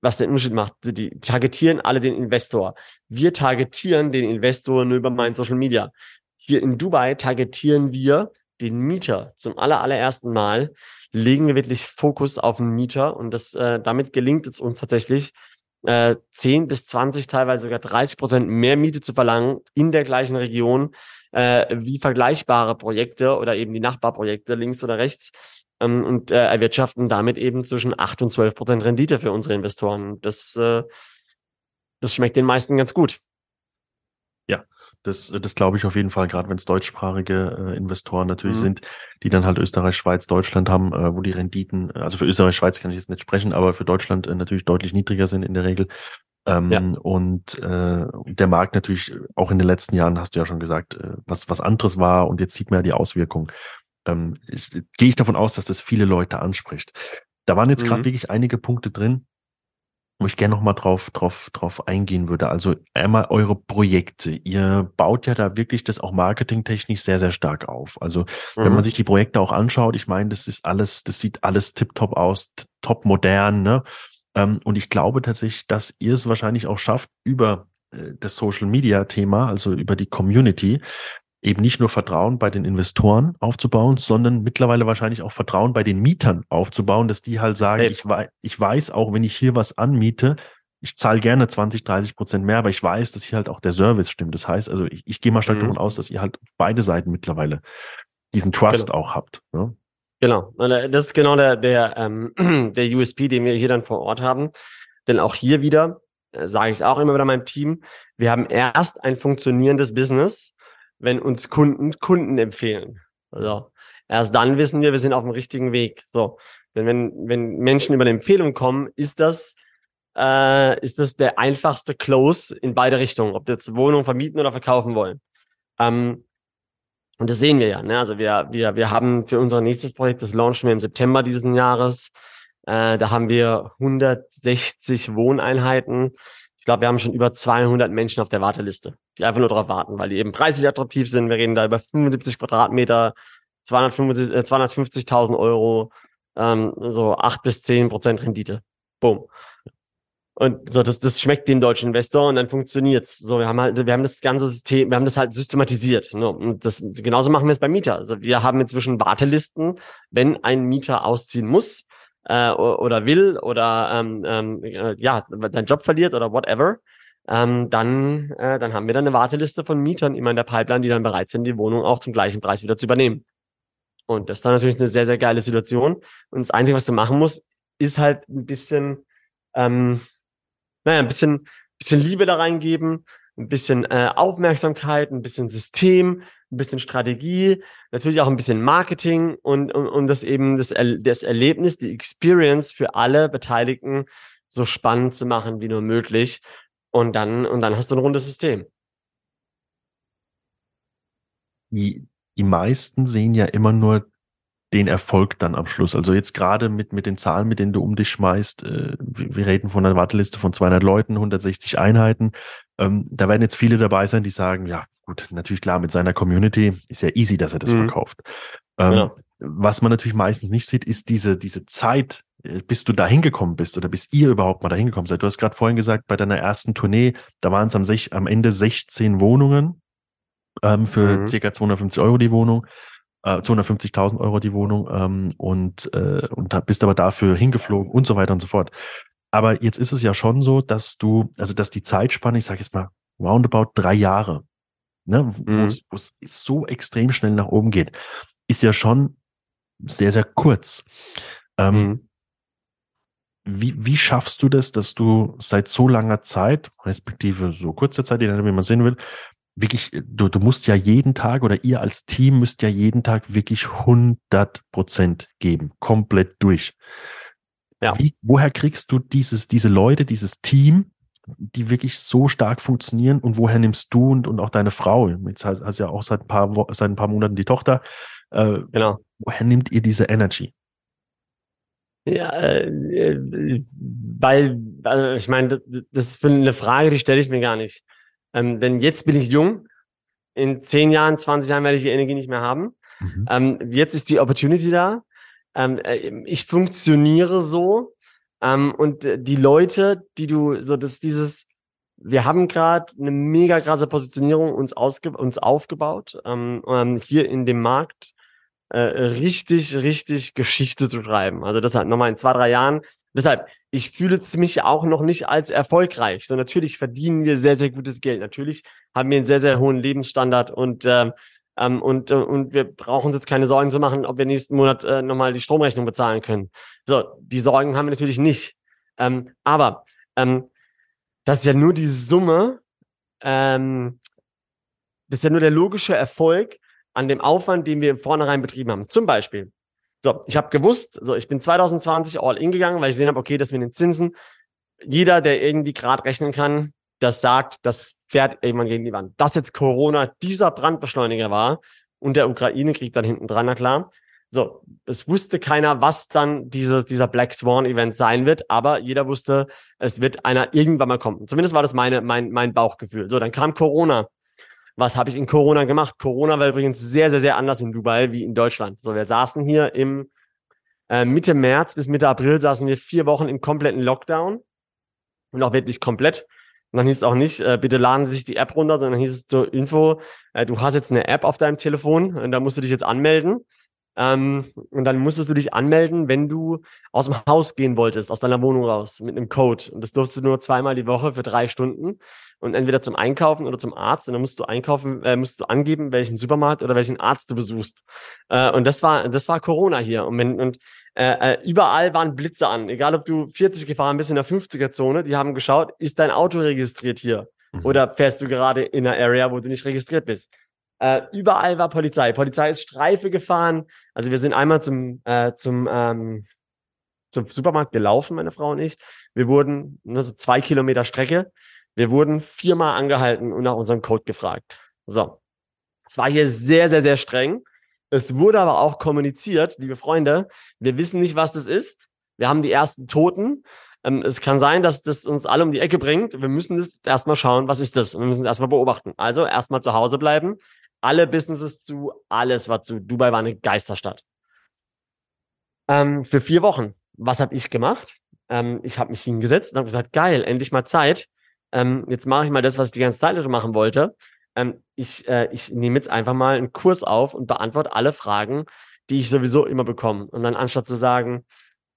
was den Unterschied macht, die targetieren alle den Investor. Wir targetieren den Investor nur über mein Social Media. Hier in Dubai targetieren wir den Mieter zum aller, allerersten Mal, legen wir wirklich Fokus auf den Mieter und das, äh, damit gelingt es uns tatsächlich, äh, 10 bis 20, teilweise sogar 30 Prozent mehr Miete zu verlangen in der gleichen Region, äh, wie vergleichbare Projekte oder eben die Nachbarprojekte links oder rechts ähm, und äh, erwirtschaften damit eben zwischen 8 und 12 Prozent Rendite für unsere Investoren. Das, äh, das schmeckt den meisten ganz gut. Ja, das, das glaube ich auf jeden Fall, gerade wenn es deutschsprachige äh, Investoren natürlich mhm. sind, die dann halt Österreich, Schweiz, Deutschland haben, äh, wo die Renditen, also für Österreich, Schweiz kann ich jetzt nicht sprechen, aber für Deutschland äh, natürlich deutlich niedriger sind in der Regel. Ähm, ja. Und äh, der Markt natürlich auch in den letzten Jahren, hast du ja schon gesagt, äh, was, was anderes war und jetzt sieht man ja die Auswirkungen. Ähm, gehe ich davon aus, dass das viele Leute anspricht. Da waren jetzt mhm. gerade wirklich einige Punkte drin, wo ich gerne nochmal drauf, drauf, drauf eingehen würde. Also einmal eure Projekte. Ihr baut ja da wirklich das auch marketingtechnisch sehr, sehr stark auf. Also mhm. wenn man mhm. sich die Projekte auch anschaut, ich meine, das ist alles, das sieht alles tipptopp aus, top modern, ne? Ähm, und ich glaube tatsächlich, dass ihr es wahrscheinlich auch schafft, über äh, das Social Media Thema, also über die Community, eben nicht nur Vertrauen bei den Investoren aufzubauen, sondern mittlerweile wahrscheinlich auch Vertrauen bei den Mietern aufzubauen, dass die halt sagen, ich, wei ich weiß auch, wenn ich hier was anmiete, ich zahle gerne 20, 30 Prozent mehr, aber ich weiß, dass hier halt auch der Service stimmt. Das heißt, also ich, ich gehe mal stark mhm. davon aus, dass ihr halt beide Seiten mittlerweile diesen Trust genau. auch habt. Ne? Genau, äh, das ist genau der, der, ähm, der USP, den wir hier dann vor Ort haben. Denn auch hier wieder, äh, sage ich auch immer wieder meinem Team, wir haben erst ein funktionierendes Business, wenn uns Kunden Kunden empfehlen. Also erst dann wissen wir, wir sind auf dem richtigen Weg. So, denn wenn, wenn Menschen über eine Empfehlung kommen, ist das äh, ist das der einfachste Close in beide Richtungen, ob wir jetzt Wohnung vermieten oder verkaufen wollen. Ähm, und das sehen wir ja. Ne? Also wir, wir, wir haben für unser nächstes Projekt, das launchen wir im September diesen Jahres. Äh, da haben wir 160 Wohneinheiten. Ich glaube, wir haben schon über 200 Menschen auf der Warteliste, die einfach nur darauf warten, weil die eben preislich attraktiv sind. Wir reden da über 75 Quadratmeter, 250, äh, 250.000 Euro, ähm, so acht bis zehn Prozent Rendite. Boom. Und so, das, das schmeckt dem deutschen Investor und dann funktioniert's. So, wir haben halt, wir haben das ganze System, wir haben das halt systematisiert. Ne? Und das, genauso machen wir es beim Mieter. Also wir haben inzwischen Wartelisten, wenn ein Mieter ausziehen muss äh, oder will oder ähm, ähm, äh, ja, seinen Job verliert oder whatever, ähm, dann, äh, dann haben wir dann eine Warteliste von Mietern immer in der Pipeline, die dann bereit sind, die Wohnung auch zum gleichen Preis wieder zu übernehmen. Und das ist dann natürlich eine sehr, sehr geile Situation. Und das Einzige, was du machen musst, ist halt ein bisschen ähm, naja, ein bisschen, bisschen Liebe da reingeben, ein bisschen äh, Aufmerksamkeit, ein bisschen System, ein bisschen Strategie, natürlich auch ein bisschen Marketing und, und, und das eben das, das Erlebnis, die Experience für alle Beteiligten so spannend zu machen wie nur möglich. Und dann, und dann hast du ein rundes System. Die, die meisten sehen ja immer nur den Erfolg dann am Schluss. Also jetzt gerade mit, mit den Zahlen, mit denen du um dich schmeißt, äh, wir, wir, reden von einer Warteliste von 200 Leuten, 160 Einheiten. Ähm, da werden jetzt viele dabei sein, die sagen, ja gut, natürlich klar, mit seiner Community ist ja easy, dass er das mhm. verkauft. Ähm, genau. Was man natürlich meistens nicht sieht, ist diese, diese Zeit, äh, bis du da hingekommen bist oder bis ihr überhaupt mal da hingekommen seid. Du hast gerade vorhin gesagt, bei deiner ersten Tournee, da waren es am, am Ende 16 Wohnungen ähm, für mhm. circa 250 Euro die Wohnung äh, 250.000 Euro die Wohnung ähm, und, äh, und da bist aber dafür hingeflogen und so weiter und so fort. Aber jetzt ist es ja schon so, dass du, also dass die Zeitspanne, ich sage jetzt mal roundabout drei Jahre, ne, wo mhm. es so extrem schnell nach oben geht, ist ja schon sehr, sehr kurz. Ähm, mhm. wie, wie schaffst du das, dass du seit so langer Zeit, respektive so kurzer Zeit, wie man sehen will, wirklich, du, du musst ja jeden Tag oder ihr als Team müsst ja jeden Tag wirklich 100 Prozent geben, komplett durch. Ja. Wie, woher kriegst du dieses, diese Leute, dieses Team, die wirklich so stark funktionieren und woher nimmst du und, und auch deine Frau, jetzt hast, hast ja auch seit ein paar, seit ein paar Monaten die Tochter, äh, genau. woher nimmt ihr diese Energy? Ja, äh, weil, also ich meine, das, ist eine Frage, die stelle ich mir gar nicht. Ähm, denn jetzt bin ich jung. In 10 Jahren, 20 Jahren werde ich die Energie nicht mehr haben. Mhm. Ähm, jetzt ist die Opportunity da. Ähm, äh, ich funktioniere so. Ähm, und äh, die Leute, die du, so dass dieses, wir haben gerade eine mega krasse Positionierung uns, ausge uns aufgebaut, ähm, hier in dem Markt äh, richtig, richtig Geschichte zu schreiben. Also das halt nochmal in zwei, drei Jahren Deshalb, ich fühle mich auch noch nicht als erfolgreich. So natürlich verdienen wir sehr, sehr gutes Geld. Natürlich haben wir einen sehr, sehr hohen Lebensstandard und ähm, ähm, und, äh, und wir brauchen uns jetzt keine Sorgen zu machen, ob wir nächsten Monat äh, nochmal die Stromrechnung bezahlen können. So, die Sorgen haben wir natürlich nicht. Ähm, aber ähm, das ist ja nur die Summe, ähm, das ist ja nur der logische Erfolg an dem Aufwand, den wir im Vornherein betrieben haben. Zum Beispiel, so, ich habe gewusst, so ich bin 2020 all in gegangen, weil ich gesehen habe, okay, das mit den Zinsen, jeder, der irgendwie gerade rechnen kann, das sagt, das fährt irgendwann gegen die Wand. Dass jetzt Corona dieser Brandbeschleuniger war und der Ukraine-Krieg dann hinten dran, na klar. So, es wusste keiner, was dann diese, dieser Black Swan-Event sein wird, aber jeder wusste, es wird einer irgendwann mal kommen. Zumindest war das meine, mein, mein Bauchgefühl. So, dann kam Corona was habe ich in Corona gemacht? Corona war übrigens sehr, sehr, sehr anders in Dubai wie in Deutschland. So, wir saßen hier im äh, Mitte März bis Mitte April saßen wir vier Wochen im kompletten Lockdown. Und auch wirklich komplett. Und dann hieß es auch nicht, äh, bitte laden Sie sich die App runter, sondern hieß es zur Info, äh, du hast jetzt eine App auf deinem Telefon und da musst du dich jetzt anmelden. Ähm, und dann musstest du dich anmelden, wenn du aus dem Haus gehen wolltest, aus deiner Wohnung raus, mit einem Code. Und das durfst du nur zweimal die Woche für drei Stunden. Und entweder zum Einkaufen oder zum Arzt. Und dann musst du einkaufen, äh, musst du angeben, welchen Supermarkt oder welchen Arzt du besuchst. Äh, und das war, das war Corona hier. Und, wenn, und äh, äh überall waren Blitze an. Egal, ob du 40 gefahren bist in der 50er-Zone, die haben geschaut, ist dein Auto registriert hier? Mhm. Oder fährst du gerade in einer Area, wo du nicht registriert bist? Äh, überall war Polizei. Polizei ist Streife gefahren. Also wir sind einmal zum, äh, zum, ähm, zum Supermarkt gelaufen, meine Frau und ich. Wir wurden, also zwei Kilometer Strecke. Wir wurden viermal angehalten und nach unserem Code gefragt. So. Es war hier sehr, sehr, sehr streng. Es wurde aber auch kommuniziert, liebe Freunde, wir wissen nicht, was das ist. Wir haben die ersten Toten. Ähm, es kann sein, dass das uns alle um die Ecke bringt. Wir müssen das erstmal schauen, was ist das? Und wir müssen es erstmal beobachten. Also erstmal zu Hause bleiben, alle Businesses zu, alles war zu. Dubai war eine Geisterstadt. Ähm, für vier Wochen. Was habe ich gemacht? Ähm, ich habe mich hingesetzt und habe gesagt, geil, endlich mal Zeit. Ähm, jetzt mache ich mal das, was ich die ganze Zeit schon machen wollte. Ähm, ich äh, ich nehme jetzt einfach mal einen Kurs auf und beantworte alle Fragen, die ich sowieso immer bekomme. Und dann anstatt zu sagen,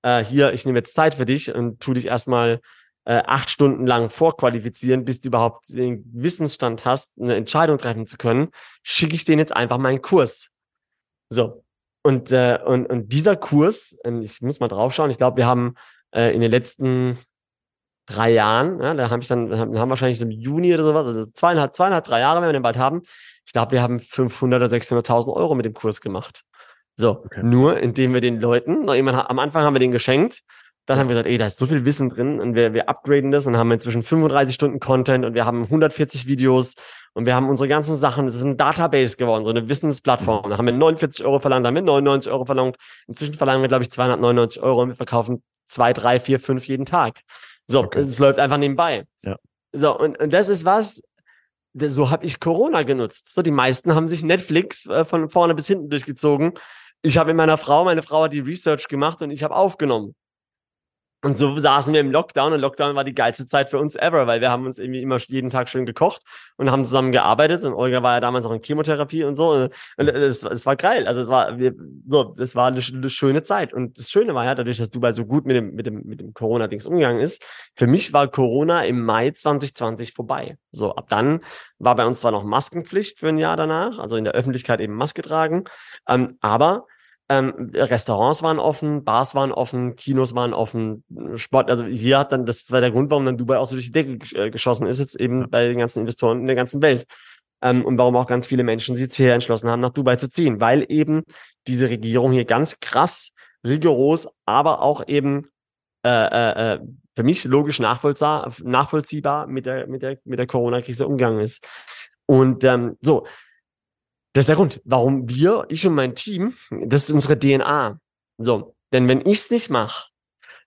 äh, hier, ich nehme jetzt Zeit für dich und tu dich erstmal äh, acht Stunden lang vorqualifizieren, bis du überhaupt den Wissensstand hast, eine Entscheidung treffen zu können, schicke ich denen jetzt einfach meinen Kurs. So. Und, äh, und, und dieser Kurs, ich muss mal drauf schauen, ich glaube, wir haben äh, in den letzten drei Jahren, ja, da habe ich dann, haben wahrscheinlich im Juni oder sowas, also zweieinhalb, zweieinhalb, drei Jahre, wenn wir den bald haben. Ich glaube, wir haben 500 oder 600.000 Euro mit dem Kurs gemacht. So, okay. nur indem wir den Leuten, am Anfang haben wir den geschenkt, Dann haben wir gesagt, ey, da ist so viel Wissen drin und wir, wir upgraden das und haben inzwischen 35 Stunden Content und wir haben 140 Videos und wir haben unsere ganzen Sachen, das ist ein Database geworden, so eine Wissensplattform. Da haben wir 49 Euro verlangt, da haben wir 99 Euro verlangt. Inzwischen verlangen wir, glaube ich, 299 Euro und wir verkaufen zwei, drei, vier, fünf jeden Tag. So, okay. es läuft einfach nebenbei. Ja. So, und, und das ist was, so habe ich Corona genutzt. So, die meisten haben sich Netflix äh, von vorne bis hinten durchgezogen. Ich habe mit meiner Frau, meine Frau hat die Research gemacht und ich habe aufgenommen. Und so saßen wir im Lockdown und Lockdown war die geilste Zeit für uns ever, weil wir haben uns irgendwie immer jeden Tag schön gekocht und haben zusammen gearbeitet und Olga war ja damals auch in Chemotherapie und so und es, es war geil, also es war wir, so, es war eine, eine, schöne Zeit und das Schöne war ja dadurch, dass Dubai so gut mit dem mit dem mit dem Corona Dings umgegangen ist. Für mich war Corona im Mai 2020 vorbei. So ab dann war bei uns zwar noch Maskenpflicht für ein Jahr danach, also in der Öffentlichkeit eben Maske tragen, ähm, aber ähm, Restaurants waren offen, Bars waren offen, Kinos waren offen, Sport, also hier hat dann, das war der Grund, warum dann Dubai auch so durch die Decke äh, geschossen ist, jetzt eben bei den ganzen Investoren in der ganzen Welt. Ähm, und warum auch ganz viele Menschen sich jetzt hier entschlossen haben, nach Dubai zu ziehen, weil eben diese Regierung hier ganz krass, rigoros, aber auch eben äh, äh, äh für mich logisch nachvollziehbar, nachvollziehbar mit der, mit der, mit der Corona-Krise umgegangen ist. Und ähm, so, das ist der Grund, warum wir, ich und mein Team, das ist unsere DNA. So, denn wenn ich es nicht mache,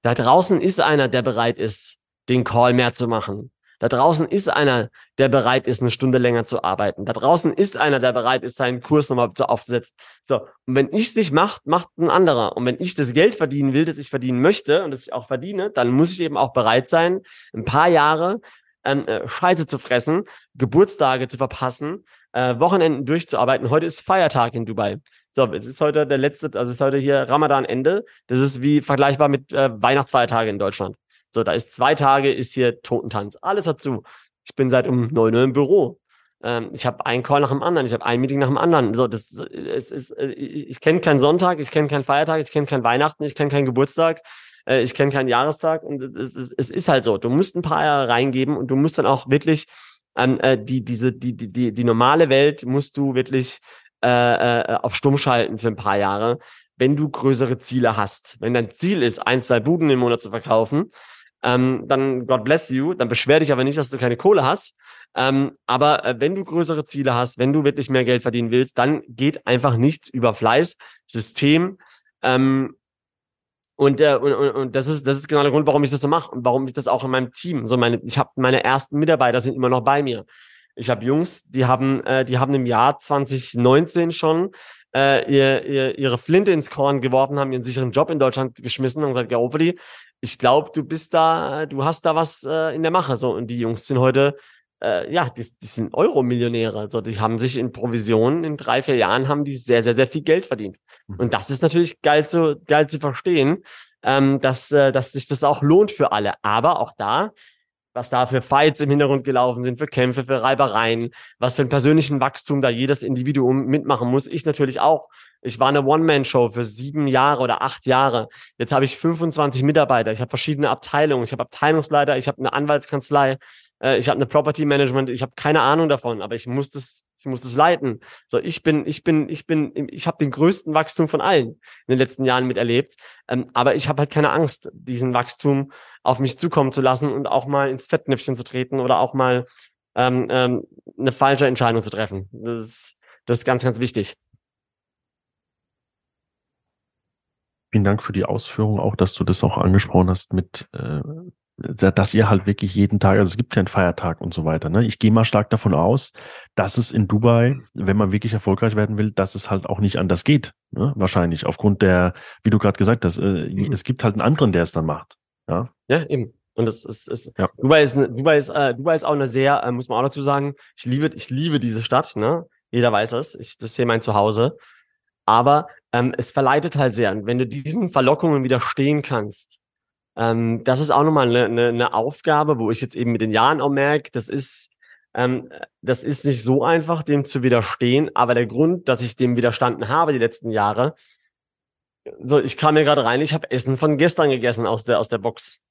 da draußen ist einer, der bereit ist, den Call mehr zu machen. Da draußen ist einer, der bereit ist, eine Stunde länger zu arbeiten. Da draußen ist einer, der bereit ist, seinen Kurs nochmal aufzusetzen. So, und wenn ich es nicht mache, macht ein anderer. Und wenn ich das Geld verdienen will, das ich verdienen möchte und das ich auch verdiene, dann muss ich eben auch bereit sein, ein paar Jahre ähm, äh, Scheiße zu fressen, Geburtstage zu verpassen, äh, Wochenenden durchzuarbeiten. Heute ist Feiertag in Dubai. So, es ist heute der letzte, also es ist heute hier Ramadan-Ende. Das ist wie vergleichbar mit äh, Weihnachtsfeiertage in Deutschland. So, da ist zwei Tage, ist hier Totentanz. Alles dazu. Ich bin seit um neun Uhr im Büro. Ähm, ich habe einen Call nach dem anderen, ich habe ein Meeting nach dem anderen. So, das es ist, äh, ich kenne keinen Sonntag, ich kenne keinen Feiertag, ich kenne keinen Weihnachten, ich kenne keinen Geburtstag, äh, ich kenne keinen Jahrestag und es, es, es ist halt so. Du musst ein paar Jahre reingeben und du musst dann auch wirklich an äh, die, diese, die, die, die, die normale Welt musst du wirklich äh, äh, auf Stumm schalten für ein paar Jahre, wenn du größere Ziele hast. Wenn dein Ziel ist, ein, zwei Buden im Monat zu verkaufen, ähm, dann God bless you, dann beschwer dich aber nicht, dass du keine Kohle hast. Ähm, aber äh, wenn du größere Ziele hast, wenn du wirklich mehr Geld verdienen willst, dann geht einfach nichts über Fleiß, System ähm, und, äh, und, und, und das ist das ist genau der Grund, warum ich das so mache und warum ich das auch in meinem Team so meine ich habe meine ersten Mitarbeiter sind immer noch bei mir. Ich habe Jungs, die haben äh, die haben im Jahr 2019 schon äh, ihr, ihr, ihre Flinte ins Korn geworfen, haben ihren sicheren Job in Deutschland geschmissen und gesagt, Garopoli, ich glaube, du bist da, du hast da was äh, in der Mache so und die Jungs sind heute äh, ja, die, die sind Euro-Millionäre. Also die haben sich in Provisionen in drei, vier Jahren haben die sehr, sehr, sehr viel Geld verdient. Mhm. Und das ist natürlich geil zu, geil zu verstehen, ähm, dass, äh, dass sich das auch lohnt für alle. Aber auch da, was da für Fights im Hintergrund gelaufen sind, für Kämpfe, für Reibereien, was für ein persönlichen Wachstum da jedes Individuum mitmachen muss. Ich natürlich auch. Ich war eine One-Man-Show für sieben Jahre oder acht Jahre. Jetzt habe ich 25 Mitarbeiter. Ich habe verschiedene Abteilungen. Ich habe Abteilungsleiter. Ich habe eine Anwaltskanzlei äh, ich habe eine Property Management, ich habe keine Ahnung davon, aber ich muss das, ich muss das leiten. So, ich bin, ich bin, ich bin, ich habe den größten Wachstum von allen in den letzten Jahren miterlebt. Ähm, aber ich habe halt keine Angst, diesen Wachstum auf mich zukommen zu lassen und auch mal ins Fettnäpfchen zu treten oder auch mal ähm, ähm, eine falsche Entscheidung zu treffen. Das ist, das ist ganz, ganz wichtig. Vielen Dank für die Ausführung, auch dass du das auch angesprochen hast mit äh, dass ihr halt wirklich jeden Tag, also es gibt keinen Feiertag und so weiter. Ne? Ich gehe mal stark davon aus, dass es in Dubai, wenn man wirklich erfolgreich werden will, dass es halt auch nicht anders geht. Ne? Wahrscheinlich aufgrund der, wie du gerade gesagt hast, äh, mhm. es gibt halt einen anderen, der es dann macht. Ja, ja eben. Und das ist, ist ja. Dubai ist, Dubai ist, äh, Dubai ist auch eine sehr, äh, muss man auch dazu sagen, ich liebe, ich liebe diese Stadt. Ne? Jeder weiß es. Ich, das ist hier mein Zuhause. Aber ähm, es verleitet halt sehr. Und wenn du diesen Verlockungen widerstehen kannst, ähm, das ist auch nochmal eine, eine, eine Aufgabe, wo ich jetzt eben mit den Jahren auch merke, das ist, ähm, das ist nicht so einfach, dem zu widerstehen. Aber der Grund, dass ich dem widerstanden habe die letzten Jahre, so, ich kam mir gerade rein, ich habe Essen von gestern gegessen aus der, aus der Box.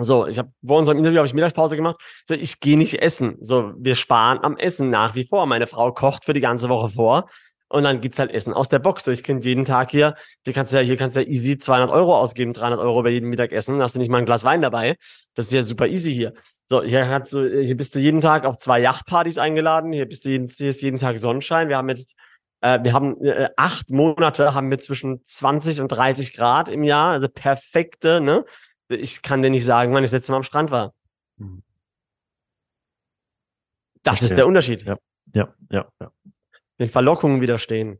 So, ich habe vor unserem Interview habe ich Mittagspause gemacht. So, ich gehe nicht essen. So, wir sparen am Essen nach wie vor. Meine Frau kocht für die ganze Woche vor. Und dann gibt's halt Essen aus der Box. So, ich könnte jeden Tag hier, hier kannst du ja, hier kannst du ja easy 200 Euro ausgeben, 300 Euro bei jedem Mittagessen. Dann hast du nicht mal ein Glas Wein dabei. Das ist ja super easy hier. So, hier kannst du, hier bist du jeden Tag auf zwei Yachtpartys eingeladen. Hier bist du jeden, hier ist jeden Tag Sonnenschein. Wir haben jetzt, äh, wir haben äh, acht Monate haben wir zwischen 20 und 30 Grad im Jahr. Also perfekte, ne? Ich kann dir nicht sagen, wann ich das letzte Mal am Strand war. Mhm. Das okay. ist der Unterschied. Ja, ja, ja, ja. Den Verlockungen widerstehen.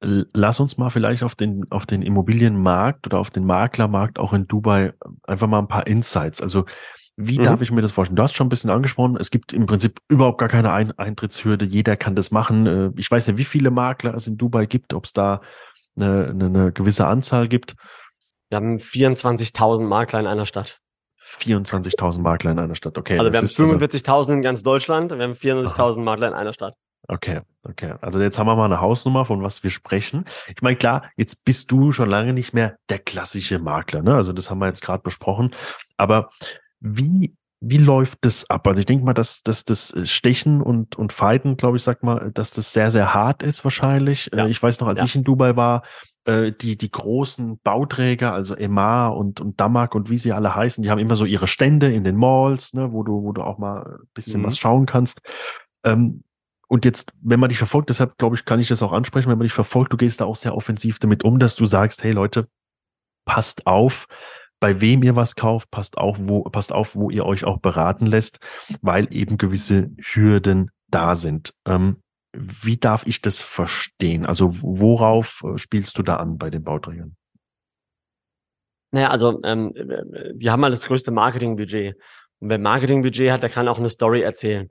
Lass uns mal vielleicht auf den, auf den Immobilienmarkt oder auf den Maklermarkt auch in Dubai einfach mal ein paar Insights. Also, wie mhm. darf ich mir das vorstellen? Du hast schon ein bisschen angesprochen, es gibt im Prinzip überhaupt gar keine ein Eintrittshürde. Jeder kann das machen. Äh, ich weiß nicht, wie viele Makler es in Dubai gibt, ob es da eine, eine, eine gewisse Anzahl gibt. Wir haben 24.000 Makler in einer Stadt. 24.000 Makler in einer Stadt, okay. Also wir haben 45.000 also in ganz Deutschland, wir haben 24.000 Makler in einer Stadt. Okay, okay. Also jetzt haben wir mal eine Hausnummer, von was wir sprechen. Ich meine, klar, jetzt bist du schon lange nicht mehr der klassische Makler, ne? Also das haben wir jetzt gerade besprochen. Aber wie, wie läuft das ab? Also ich denke mal, dass, dass das Stechen und, und Fighten, glaube ich, sag mal, dass das sehr, sehr hart ist wahrscheinlich. Ja. Äh, ich weiß noch, als ja. ich in Dubai war, äh, die, die großen Bauträger, also Emar und, und Damak und wie sie alle heißen, die haben immer so ihre Stände in den Malls, ne, wo du, wo du auch mal ein bisschen mhm. was schauen kannst. Ähm, und jetzt, wenn man dich verfolgt, deshalb glaube ich, kann ich das auch ansprechen, wenn man dich verfolgt, du gehst da auch sehr offensiv damit um, dass du sagst, hey Leute, passt auf, bei wem ihr was kauft, passt auf, wo, passt auf, wo ihr euch auch beraten lässt, weil eben gewisse Hürden da sind. Ähm, wie darf ich das verstehen? Also worauf äh, spielst du da an bei den Bauträgern? Naja, also ähm, wir haben mal das größte Marketingbudget. Und wer Marketingbudget hat, der kann auch eine Story erzählen.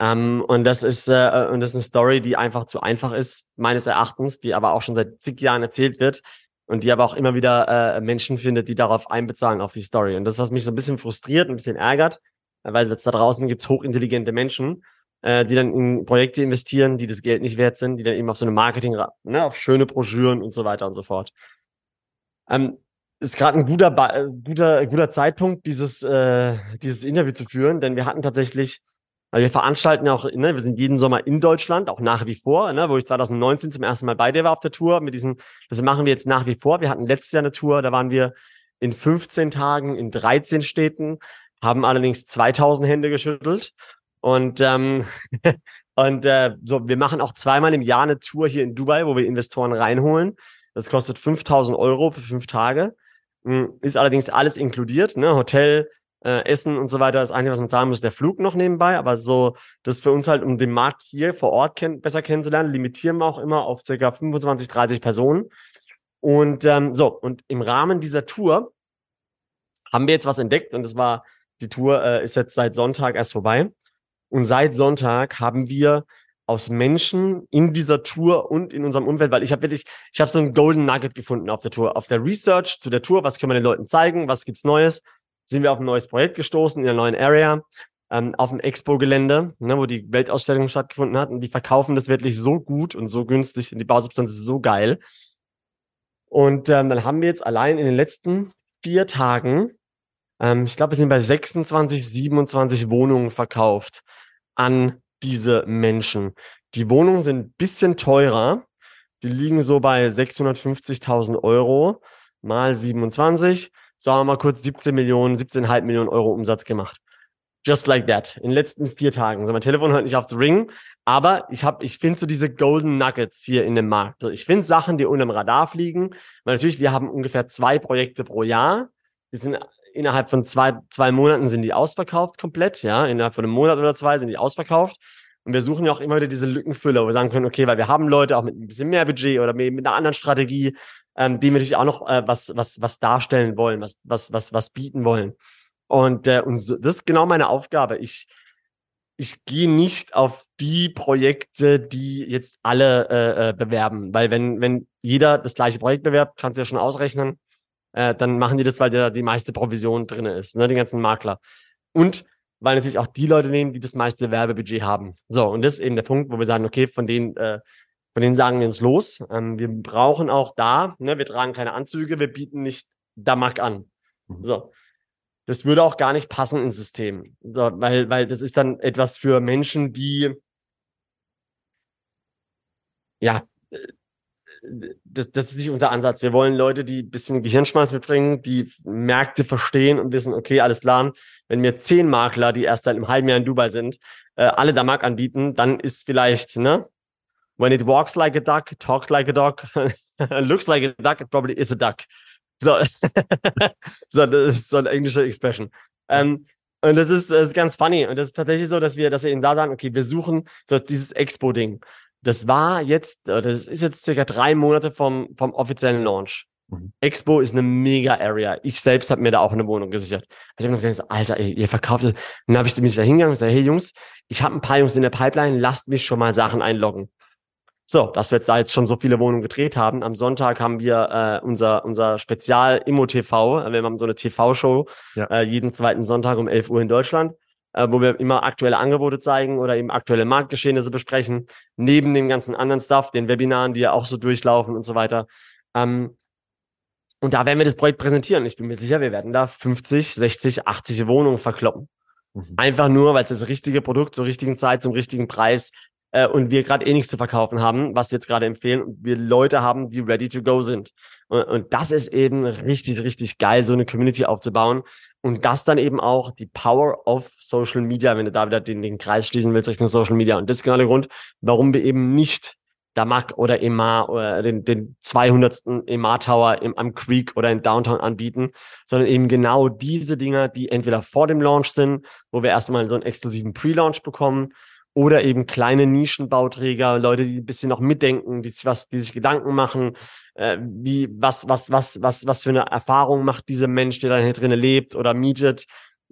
Ähm, und das ist äh, und das ist eine Story, die einfach zu einfach ist meines Erachtens, die aber auch schon seit zig Jahren erzählt wird und die aber auch immer wieder äh, Menschen findet, die darauf einbezahlen auf die Story. Und das, was mich so ein bisschen frustriert und ein bisschen ärgert, weil da draußen gibt's hochintelligente Menschen, äh, die dann in Projekte investieren, die das Geld nicht wert sind, die dann eben auf so eine Marketing, ne, auf schöne Broschüren und so weiter und so fort. Ähm, ist gerade ein guter, ba guter, guter Zeitpunkt, dieses, äh, dieses Interview zu führen, denn wir hatten tatsächlich weil wir veranstalten ja auch, ne, wir sind jeden Sommer in Deutschland, auch nach wie vor, ne, wo ich 2019 zum ersten Mal bei dir war auf der Tour. Mit diesen, das machen wir jetzt nach wie vor. Wir hatten letztes Jahr eine Tour, da waren wir in 15 Tagen in 13 Städten, haben allerdings 2000 Hände geschüttelt. Und, ähm, und äh, so, wir machen auch zweimal im Jahr eine Tour hier in Dubai, wo wir Investoren reinholen. Das kostet 5000 Euro für fünf Tage. Hm, ist allerdings alles inkludiert, ne? Hotel, äh, Essen und so weiter. Das Einzige, was man sagen muss, der Flug noch nebenbei. Aber so, das für uns halt, um den Markt hier vor Ort kenn besser kennenzulernen, limitieren wir auch immer auf circa 25, 30 Personen. Und ähm, so, und im Rahmen dieser Tour haben wir jetzt was entdeckt und das war, die Tour äh, ist jetzt seit Sonntag erst vorbei. Und seit Sonntag haben wir aus Menschen in dieser Tour und in unserem Umfeld, weil ich habe wirklich, ich habe so ein Golden Nugget gefunden auf der Tour, auf der Research zu der Tour, was können wir den Leuten zeigen, was gibt's Neues, sind wir auf ein neues Projekt gestoßen in einer neuen Area, ähm, auf dem Expo-Gelände, ne, wo die Weltausstellung stattgefunden hat. Und die verkaufen das wirklich so gut und so günstig und die Bausubstanz ist so geil. Und ähm, dann haben wir jetzt allein in den letzten vier Tagen, ähm, ich glaube, wir sind bei 26, 27 Wohnungen verkauft an diese Menschen. Die Wohnungen sind ein bisschen teurer. Die liegen so bei 650.000 Euro mal 27 sagen wir mal kurz 17 Millionen, 17,5 Millionen Euro Umsatz gemacht. Just like that. In den letzten vier Tagen. So, mein Telefon hört nicht auf zu ringen. Aber ich habe, ich finde so diese Golden Nuggets hier in dem Markt. Ich finde Sachen, die unter dem Radar fliegen. Weil natürlich, wir haben ungefähr zwei Projekte pro Jahr. Die sind innerhalb von zwei, zwei Monaten sind die ausverkauft komplett. Ja, innerhalb von einem Monat oder zwei sind die ausverkauft. Und wir suchen ja auch immer wieder diese Lückenfüller, wo wir sagen können, okay, weil wir haben Leute auch mit ein bisschen mehr Budget oder mit, einer anderen Strategie, ähm, die natürlich auch noch äh, was, was, was darstellen wollen, was, was, was, was bieten wollen. Und, äh, und so, das ist genau meine Aufgabe. Ich, ich gehe nicht auf die Projekte, die jetzt alle äh, äh, bewerben, weil wenn, wenn jeder das gleiche Projekt bewerbt, kannst du ja schon ausrechnen, äh, dann machen die das, weil da die meiste Provision drin ist, ne, die ganzen Makler. Und weil natürlich auch die Leute nehmen, die das meiste Werbebudget haben. So, und das ist eben der Punkt, wo wir sagen, okay, von denen äh, von denen sagen wir uns los. Ähm, wir brauchen auch da, ne, wir tragen keine Anzüge, wir bieten nicht Damak an. Mhm. So. Das würde auch gar nicht passen ins System. So, weil, weil das ist dann etwas für Menschen, die ja, das, das ist nicht unser Ansatz. Wir wollen Leute, die ein bisschen Gehirnschmalz mitbringen, die Märkte verstehen und wissen, okay, alles klar, wenn mir zehn Makler, die erst seit einem halben Jahr in Dubai sind, äh, alle da Markt anbieten, dann ist vielleicht, ne? When it walks like a duck, talks like a dog, looks like a duck, it probably is a duck. So, so das ist so eine englische Expression. Ähm, und das ist, das ist ganz funny. Und das ist tatsächlich so, dass wir, dass wir eben da sagen, okay, wir suchen so dieses Expo-Ding. Das war jetzt, äh, das ist jetzt circa drei Monate vom, vom offiziellen Launch. Mhm. Expo ist eine mega Area. Ich selbst habe mir da auch eine Wohnung gesichert. Ich habe mir gesagt, Alter, ey, ihr verkauft es. Dann habe ich mich da hingegangen und gesagt, hey Jungs, ich habe ein paar Jungs in der Pipeline, lasst mich schon mal Sachen einloggen. So, dass wir jetzt da jetzt schon so viele Wohnungen gedreht haben. Am Sonntag haben wir äh, unser, unser Spezial Immo TV. Wir haben so eine TV-Show ja. äh, jeden zweiten Sonntag um 11 Uhr in Deutschland äh, wo wir immer aktuelle Angebote zeigen oder eben aktuelle Marktgeschehnisse besprechen, neben dem ganzen anderen Stuff, den Webinaren, die ja auch so durchlaufen und so weiter. Ähm, und da werden wir das Projekt präsentieren. Ich bin mir sicher, wir werden da 50, 60, 80 Wohnungen verkloppen. Mhm. Einfach nur, weil es das richtige Produkt zur richtigen Zeit, zum richtigen Preis äh, und wir gerade eh nichts zu verkaufen haben, was wir jetzt gerade empfehlen und wir Leute haben, die ready to go sind. Und, und das ist eben richtig, richtig geil, so eine Community aufzubauen. Und das dann eben auch die Power of Social Media, wenn du da wieder den, den Kreis schließen willst Richtung Social Media. Und das ist genau der Grund, warum wir eben nicht Damak oder Emar oder den, den 200. Emar Tower im, am Creek oder in Downtown anbieten, sondern eben genau diese Dinger, die entweder vor dem Launch sind, wo wir erstmal so einen exklusiven Pre-Launch bekommen, oder eben kleine Nischenbauträger, Leute, die ein bisschen noch mitdenken, die sich was, die sich Gedanken machen, äh, wie, was, was, was, was, was für eine Erfahrung macht dieser Mensch, der da hier drinnen lebt oder mietet,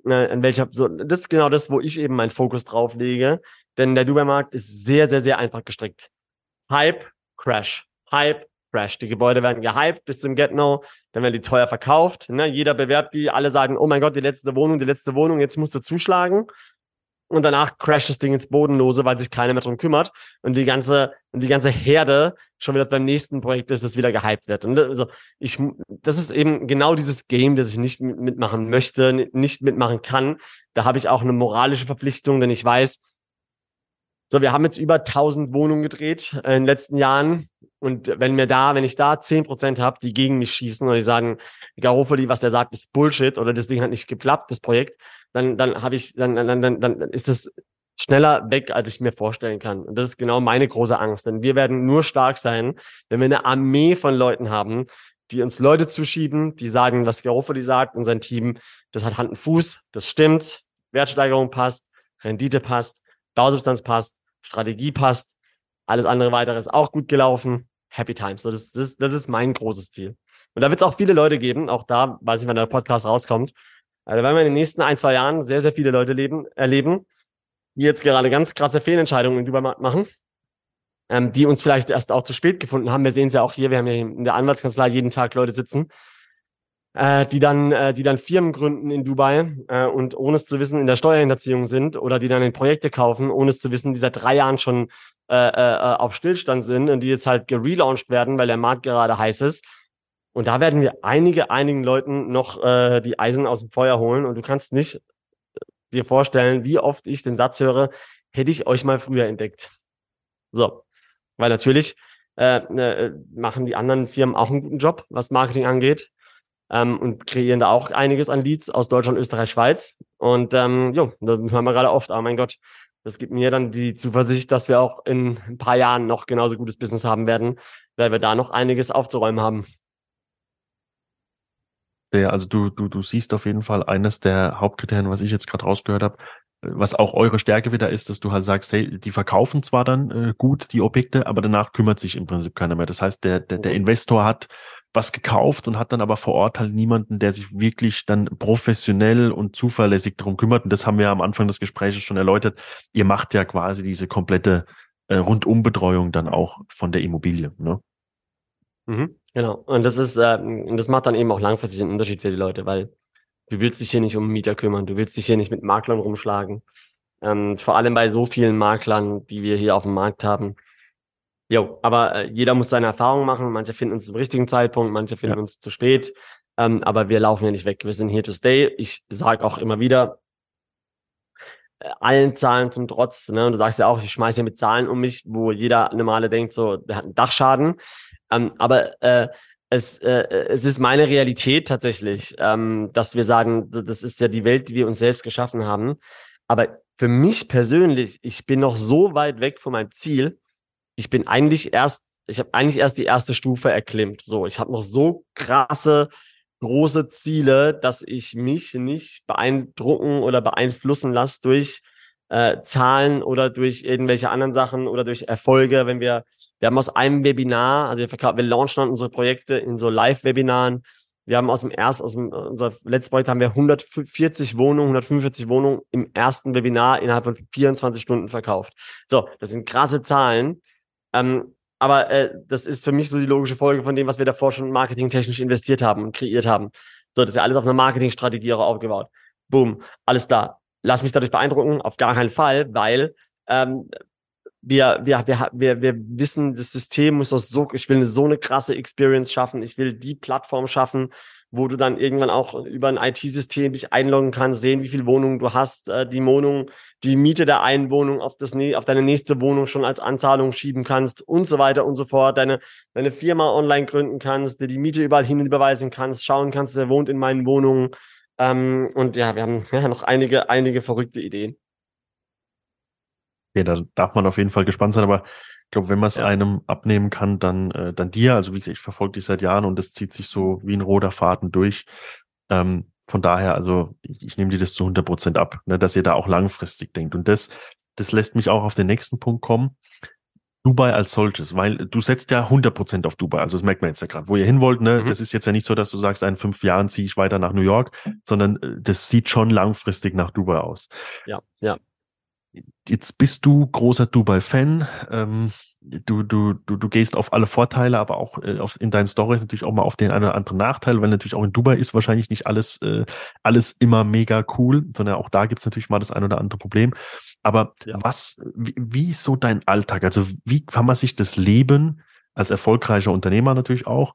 äh, in welcher, so, das ist genau das, wo ich eben meinen Fokus drauf lege, denn der Dubai-Markt ist sehr, sehr, sehr einfach gestrickt. Hype, Crash, Hype, Crash. Die Gebäude werden gehypt bis zum Get-No, dann werden die teuer verkauft, ne? jeder bewerbt die, alle sagen, oh mein Gott, die letzte Wohnung, die letzte Wohnung, jetzt musst du zuschlagen und danach crasht das Ding ins Bodenlose, weil sich keiner mehr drum kümmert und die ganze und die ganze Herde schon wieder beim nächsten Projekt ist, das wieder gehypt wird. Und also ich, das ist eben genau dieses Game, das ich nicht mitmachen möchte, nicht mitmachen kann. Da habe ich auch eine moralische Verpflichtung, denn ich weiß, so, wir haben jetzt über 1000 Wohnungen gedreht in den letzten Jahren. Und wenn mir da, wenn ich da zehn Prozent habe, die gegen mich schießen oder die sagen, Garofoli, was der sagt, ist Bullshit oder das Ding hat nicht geklappt, das Projekt, dann, dann habe ich, dann, dann, dann, dann ist es schneller weg, als ich mir vorstellen kann. Und das ist genau meine große Angst. Denn wir werden nur stark sein, wenn wir eine Armee von Leuten haben, die uns Leute zuschieben, die sagen, was Garofoli sagt und sein Team, das hat Hand und Fuß, das stimmt, Wertsteigerung passt, Rendite passt, Bausubstanz passt, Strategie passt, alles andere weitere ist auch gut gelaufen. Happy Times. Das ist, das, ist mein großes Ziel. Und da wird es auch viele Leute geben, auch da, weiß ich, wann der Podcast rauskommt. Also werden wir in den nächsten ein, zwei Jahren sehr, sehr viele Leute leben, erleben, die jetzt gerade ganz krasse Fehlentscheidungen in Dubai machen, ähm, die uns vielleicht erst auch zu spät gefunden haben. Wir sehen es ja auch hier, wir haben ja in der Anwaltskanzlei jeden Tag Leute sitzen, äh, die dann, äh, die dann Firmen gründen in Dubai äh, und ohne es zu wissen in der Steuerhinterziehung sind oder die dann in Projekte kaufen, ohne es zu wissen, die seit drei Jahren schon äh, äh, auf Stillstand sind und die jetzt halt gelauncht werden, weil der Markt gerade heiß ist. Und da werden wir einige, einigen Leuten noch äh, die Eisen aus dem Feuer holen. Und du kannst nicht äh, dir vorstellen, wie oft ich den Satz höre, hätte ich euch mal früher entdeckt. So, weil natürlich äh, äh, machen die anderen Firmen auch einen guten Job, was Marketing angeht ähm, und kreieren da auch einiges an Leads aus Deutschland, Österreich, Schweiz. Und ähm, jo, da hören wir gerade oft, oh mein Gott, das gibt mir dann die Zuversicht, dass wir auch in ein paar Jahren noch genauso gutes Business haben werden, weil wir da noch einiges aufzuräumen haben. Ja, also du, du, du siehst auf jeden Fall eines der Hauptkriterien, was ich jetzt gerade rausgehört habe, was auch eure Stärke wieder ist, dass du halt sagst, hey, die verkaufen zwar dann äh, gut die Objekte, aber danach kümmert sich im Prinzip keiner mehr. Das heißt, der, der, der mhm. Investor hat was gekauft und hat dann aber vor Ort halt niemanden, der sich wirklich dann professionell und zuverlässig darum kümmert. Und das haben wir am Anfang des Gesprächs schon erläutert. Ihr macht ja quasi diese komplette äh, Rundumbetreuung dann auch von der Immobilie. Ne? Mhm, genau. Und das ist, äh, das macht dann eben auch langfristig einen Unterschied für die Leute, weil du willst dich hier nicht um Mieter kümmern, du willst dich hier nicht mit Maklern rumschlagen. Ähm, vor allem bei so vielen Maklern, die wir hier auf dem Markt haben, Jo, aber äh, jeder muss seine Erfahrungen machen. Manche finden uns zum richtigen Zeitpunkt, manche finden ja. uns zu spät. Ähm, aber wir laufen ja nicht weg. Wir sind here to stay. Ich sage auch immer wieder, allen Zahlen zum Trotz, ne? Und du sagst ja auch, ich schmeiße ja mit Zahlen um mich, wo jeder normale denkt, so, der hat einen Dachschaden. Ähm, aber äh, es, äh, es ist meine Realität tatsächlich, ähm, dass wir sagen, das ist ja die Welt, die wir uns selbst geschaffen haben. Aber für mich persönlich, ich bin noch so weit weg von meinem Ziel. Ich bin eigentlich erst, ich habe eigentlich erst die erste Stufe erklimmt. So, ich habe noch so krasse, große Ziele, dass ich mich nicht beeindrucken oder beeinflussen lasse durch äh, Zahlen oder durch irgendwelche anderen Sachen oder durch Erfolge, wenn wir wir haben aus einem Webinar, also wir, wir launchen unsere Projekte in so Live-Webinaren. Wir haben aus dem ersten, aus dem, unser letztes Projekt haben wir 140 Wohnungen, 145 Wohnungen im ersten Webinar innerhalb von 24 Stunden verkauft. So, das sind krasse Zahlen. Ähm, aber äh, das ist für mich so die logische Folge von dem, was wir davor schon marketingtechnisch investiert haben und kreiert haben. So, das ist ja alles auf einer Marketingstrategie auch aufgebaut. Boom, alles da. Lass mich dadurch beeindrucken, auf gar keinen Fall, weil ähm, wir, wir, wir, wir, wir wissen, das System muss auch so, ich will so eine krasse Experience schaffen, ich will die Plattform schaffen, wo du dann irgendwann auch über ein IT-System dich einloggen kannst, sehen, wie viele Wohnungen du hast, äh, die Wohnung, die Miete der einen Wohnung auf, das, auf deine nächste Wohnung schon als Anzahlung schieben kannst und so weiter und so fort, deine, deine Firma online gründen kannst, dir die Miete überall hin überweisen kannst, schauen kannst, wer wohnt in meinen Wohnungen. Ähm, und ja, wir haben ja noch einige, einige verrückte Ideen. Okay, da darf man auf jeden Fall gespannt sein, aber ich glaube, wenn man es ja. einem abnehmen kann, dann, äh, dann dir. Also wie gesagt, ich verfolge dich seit Jahren und es zieht sich so wie ein roter Faden durch. Ähm, von daher, also ich, ich nehme dir das zu 100 Prozent ab, ne, dass ihr da auch langfristig denkt. Und das, das lässt mich auch auf den nächsten Punkt kommen. Dubai als solches, weil du setzt ja 100 Prozent auf Dubai. Also das merkt man jetzt ja gerade, wo ihr hin wollt. Ne? Mhm. Das ist jetzt ja nicht so, dass du sagst, in fünf Jahren ziehe ich weiter nach New York, sondern äh, das sieht schon langfristig nach Dubai aus. Ja, ja jetzt bist du großer Dubai-Fan. Ähm, du, du, du, du gehst auf alle Vorteile, aber auch äh, auf, in deinen Stories natürlich auch mal auf den einen oder anderen Nachteil, weil natürlich auch in Dubai ist wahrscheinlich nicht alles, äh, alles immer mega cool, sondern auch da gibt es natürlich mal das ein oder andere Problem. Aber ja. was, wie, wie ist so dein Alltag? Also wie kann man sich das Leben als erfolgreicher Unternehmer natürlich auch,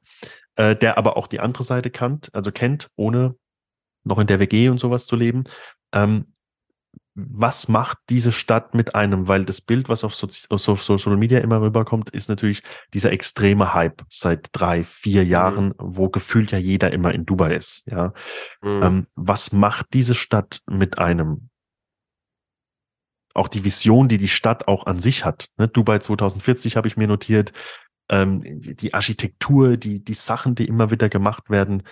äh, der aber auch die andere Seite kannt, also kennt, ohne noch in der WG und sowas zu leben. Ähm, was macht diese Stadt mit einem? Weil das Bild, was auf, Sozi auf Social Media immer rüberkommt, ist natürlich dieser extreme Hype seit drei, vier mhm. Jahren, mhm. wo gefühlt ja jeder immer in Dubai ist. Ja, mhm. ähm, was macht diese Stadt mit einem? Auch die Vision, die die Stadt auch an sich hat. Ne? Dubai 2040 habe ich mir notiert. Ähm, die Architektur, die die Sachen, die immer wieder gemacht werden.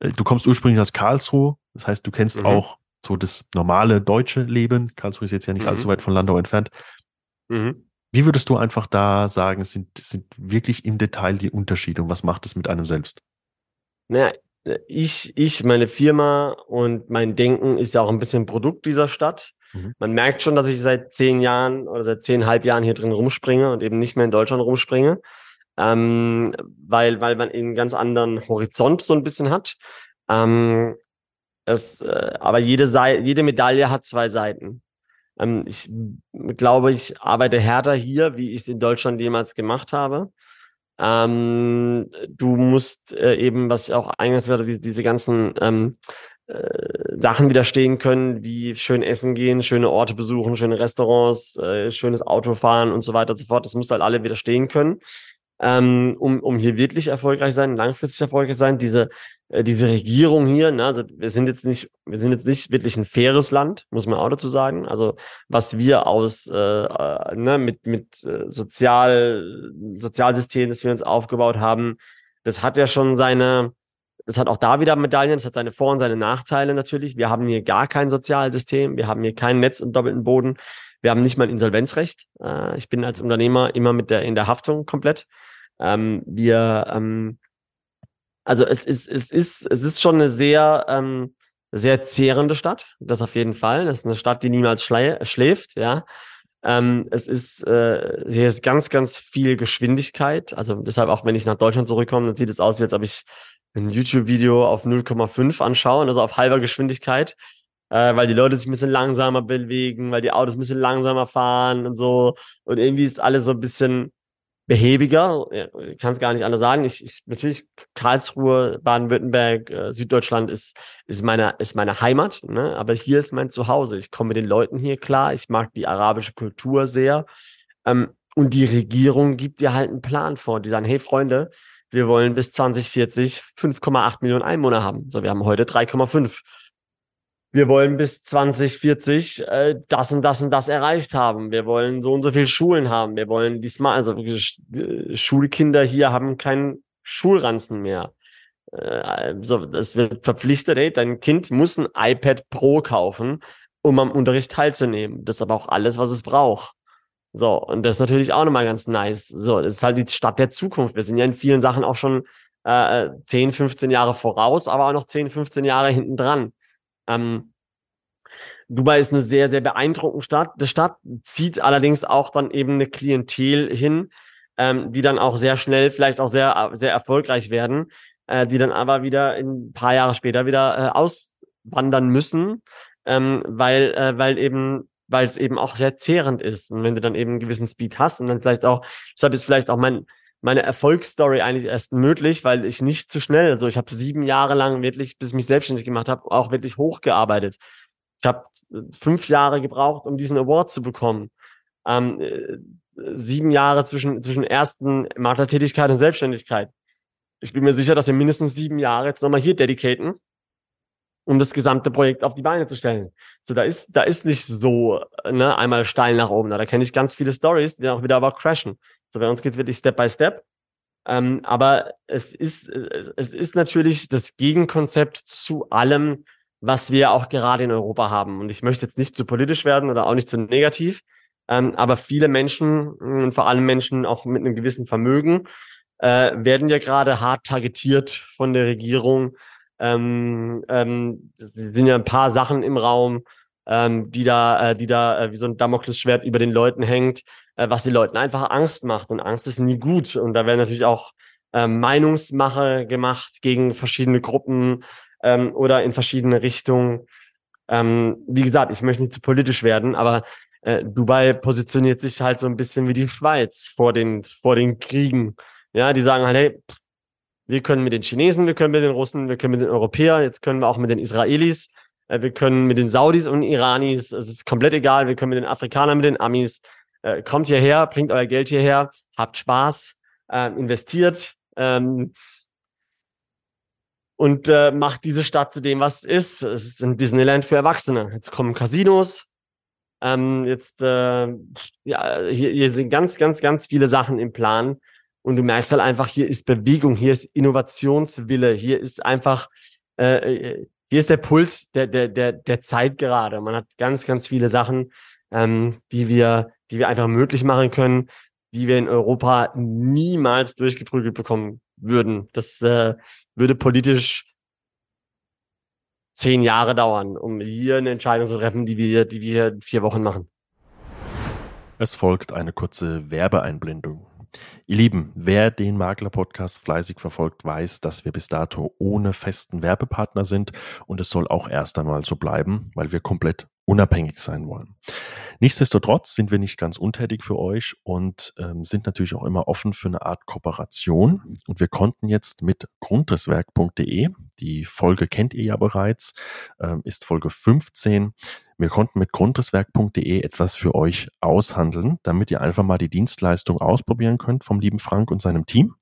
Äh, du kommst ursprünglich aus Karlsruhe, das heißt, du kennst mhm. auch so das normale deutsche Leben. Karlsruhe ist jetzt ja nicht mhm. allzu weit von Landau entfernt. Mhm. Wie würdest du einfach da sagen, sind, sind wirklich im Detail die Unterschiede und was macht es mit einem selbst? Naja, ich, ich, meine Firma und mein Denken ist ja auch ein bisschen Produkt dieser Stadt. Mhm. Man merkt schon, dass ich seit zehn Jahren oder seit zehnhalb Jahren hier drin rumspringe und eben nicht mehr in Deutschland rumspringe, ähm, weil, weil man einen ganz anderen Horizont so ein bisschen hat. Ähm, es, äh, aber jede, Seite, jede Medaille hat zwei Seiten. Ähm, ich glaube, ich arbeite härter hier, wie ich es in Deutschland jemals gemacht habe. Ähm, du musst äh, eben, was ich auch eingangs gesagt diese, diese ganzen ähm, äh, Sachen widerstehen können, wie schön essen gehen, schöne Orte besuchen, schöne Restaurants, äh, schönes Auto fahren und so weiter und so fort. Das musst du halt alle widerstehen können ähm, um, um hier wirklich erfolgreich sein, langfristig erfolgreich sein. Diese, äh, diese Regierung hier, ne, also wir sind jetzt nicht, wir sind jetzt nicht wirklich ein faires Land, muss man auch dazu sagen. Also was wir aus äh, äh, ne, mit, mit äh, Sozial, Sozialsystem, das wir uns aufgebaut haben, das hat ja schon seine, das hat auch da wieder Medaillen, das hat seine Vor- und seine Nachteile natürlich. Wir haben hier gar kein Sozialsystem, wir haben hier kein Netz und doppelten Boden. Wir haben nicht mal ein Insolvenzrecht. Äh, ich bin als Unternehmer immer mit der in der Haftung komplett. Ähm, wir, ähm, also es ist, es ist, es ist schon eine sehr, ähm, sehr zehrende Stadt. Das auf jeden Fall. Das ist eine Stadt, die niemals schläft, ja. Ähm, es ist, äh, hier ist ganz, ganz viel Geschwindigkeit. Also deshalb auch, wenn ich nach Deutschland zurückkomme, dann sieht es aus, als ob ich ein YouTube-Video auf 0,5 anschaue, also auf halber Geschwindigkeit, äh, weil die Leute sich ein bisschen langsamer bewegen, weil die Autos ein bisschen langsamer fahren und so. Und irgendwie ist alles so ein bisschen, behäbiger. Ich kann es gar nicht anders sagen. Ich, ich natürlich Karlsruhe, Baden-Württemberg, äh, Süddeutschland ist ist meine ist meine Heimat. Ne? Aber hier ist mein Zuhause. Ich komme mit den Leuten hier klar. Ich mag die arabische Kultur sehr. Ähm, und die Regierung gibt dir halt einen Plan vor. Die sagen, hey Freunde, wir wollen bis 2040 5,8 Millionen Einwohner haben. So, wir haben heute 3,5 wir wollen bis 2040 äh, das und das und das erreicht haben. Wir wollen so und so viele Schulen haben. Wir wollen diesmal, also äh, Schulkinder hier haben keinen Schulranzen mehr. Äh, so, es wird verpflichtet, ey, dein Kind muss ein iPad Pro kaufen, um am Unterricht teilzunehmen. Das ist aber auch alles, was es braucht. So, und das ist natürlich auch nochmal ganz nice. So, das ist halt die Stadt der Zukunft. Wir sind ja in vielen Sachen auch schon äh, 10, 15 Jahre voraus, aber auch noch 10, 15 Jahre hinten dran. Ähm, Dubai ist eine sehr, sehr beeindruckende Stadt. Die Stadt zieht allerdings auch dann eben eine Klientel hin, ähm, die dann auch sehr schnell, vielleicht auch sehr, sehr erfolgreich werden, äh, die dann aber wieder ein paar Jahre später wieder äh, auswandern müssen, ähm, weil, äh, weil eben weil es eben auch sehr zehrend ist. Und wenn du dann eben einen gewissen Speed hast und dann vielleicht auch, deshalb ist vielleicht auch mein, meine Erfolgsstory eigentlich erst möglich, weil ich nicht zu schnell, also ich habe sieben Jahre lang wirklich, bis ich mich selbstständig gemacht habe, auch wirklich hochgearbeitet. Ich habe fünf Jahre gebraucht, um diesen Award zu bekommen. Ähm, äh, sieben Jahre zwischen, zwischen ersten Maklertätigkeit und Selbstständigkeit. Ich bin mir sicher, dass wir mindestens sieben Jahre jetzt nochmal hier dedicaten, um das gesamte Projekt auf die Beine zu stellen. So, da ist, da ist nicht so, ne, einmal steil nach oben. Da, da kenne ich ganz viele Stories, die dann auch wieder aber crashen. So, bei uns geht es wirklich Step by Step. Ähm, aber es ist, es ist natürlich das Gegenkonzept zu allem, was wir auch gerade in Europa haben. Und ich möchte jetzt nicht zu politisch werden oder auch nicht zu negativ, ähm, aber viele Menschen, und vor allem Menschen auch mit einem gewissen Vermögen, äh, werden ja gerade hart targetiert von der Regierung. Ähm, ähm, es sind ja ein paar Sachen im Raum, ähm, die da, äh, die da äh, wie so ein Damoklesschwert über den Leuten hängt, äh, was den Leuten einfach Angst macht. Und Angst ist nie gut. Und da werden natürlich auch äh, Meinungsmache gemacht gegen verschiedene Gruppen ähm, oder in verschiedene Richtungen. Ähm, wie gesagt, ich möchte nicht zu politisch werden, aber äh, Dubai positioniert sich halt so ein bisschen wie die Schweiz vor den, vor den Kriegen. Ja, die sagen halt, hey, wir können mit den Chinesen, wir können mit den Russen, wir können mit den Europäern, jetzt können wir auch mit den Israelis, wir können mit den Saudis und Iranis, es ist komplett egal, wir können mit den Afrikanern, mit den Amis, äh, kommt hierher, bringt euer Geld hierher, habt Spaß, äh, investiert ähm, und äh, macht diese Stadt zu dem, was es ist. Es ist ein Disneyland für Erwachsene. Jetzt kommen Casinos, ähm, jetzt äh, ja, hier, hier sind ganz, ganz, ganz viele Sachen im Plan. Und du merkst halt einfach, hier ist Bewegung, hier ist Innovationswille, hier ist einfach, äh, äh hier ist der Puls der, der, der, der Zeit gerade. Man hat ganz, ganz viele Sachen, ähm, die wir, die wir einfach möglich machen können, die wir in Europa niemals durchgeprügelt bekommen würden. Das äh, würde politisch zehn Jahre dauern, um hier eine Entscheidung zu treffen, die wir, die wir vier Wochen machen. Es folgt eine kurze Werbeeinblendung. Ihr Lieben, wer den Makler-Podcast fleißig verfolgt, weiß, dass wir bis dato ohne festen Werbepartner sind und es soll auch erst einmal so bleiben, weil wir komplett unabhängig sein wollen. Nichtsdestotrotz sind wir nicht ganz untätig für euch und ähm, sind natürlich auch immer offen für eine Art Kooperation. Und wir konnten jetzt mit grundrisswerk.de, die Folge kennt ihr ja bereits, ähm, ist Folge 15, wir konnten mit grundrisswerk.de etwas für euch aushandeln, damit ihr einfach mal die Dienstleistung ausprobieren könnt vom lieben Frank und seinem Team.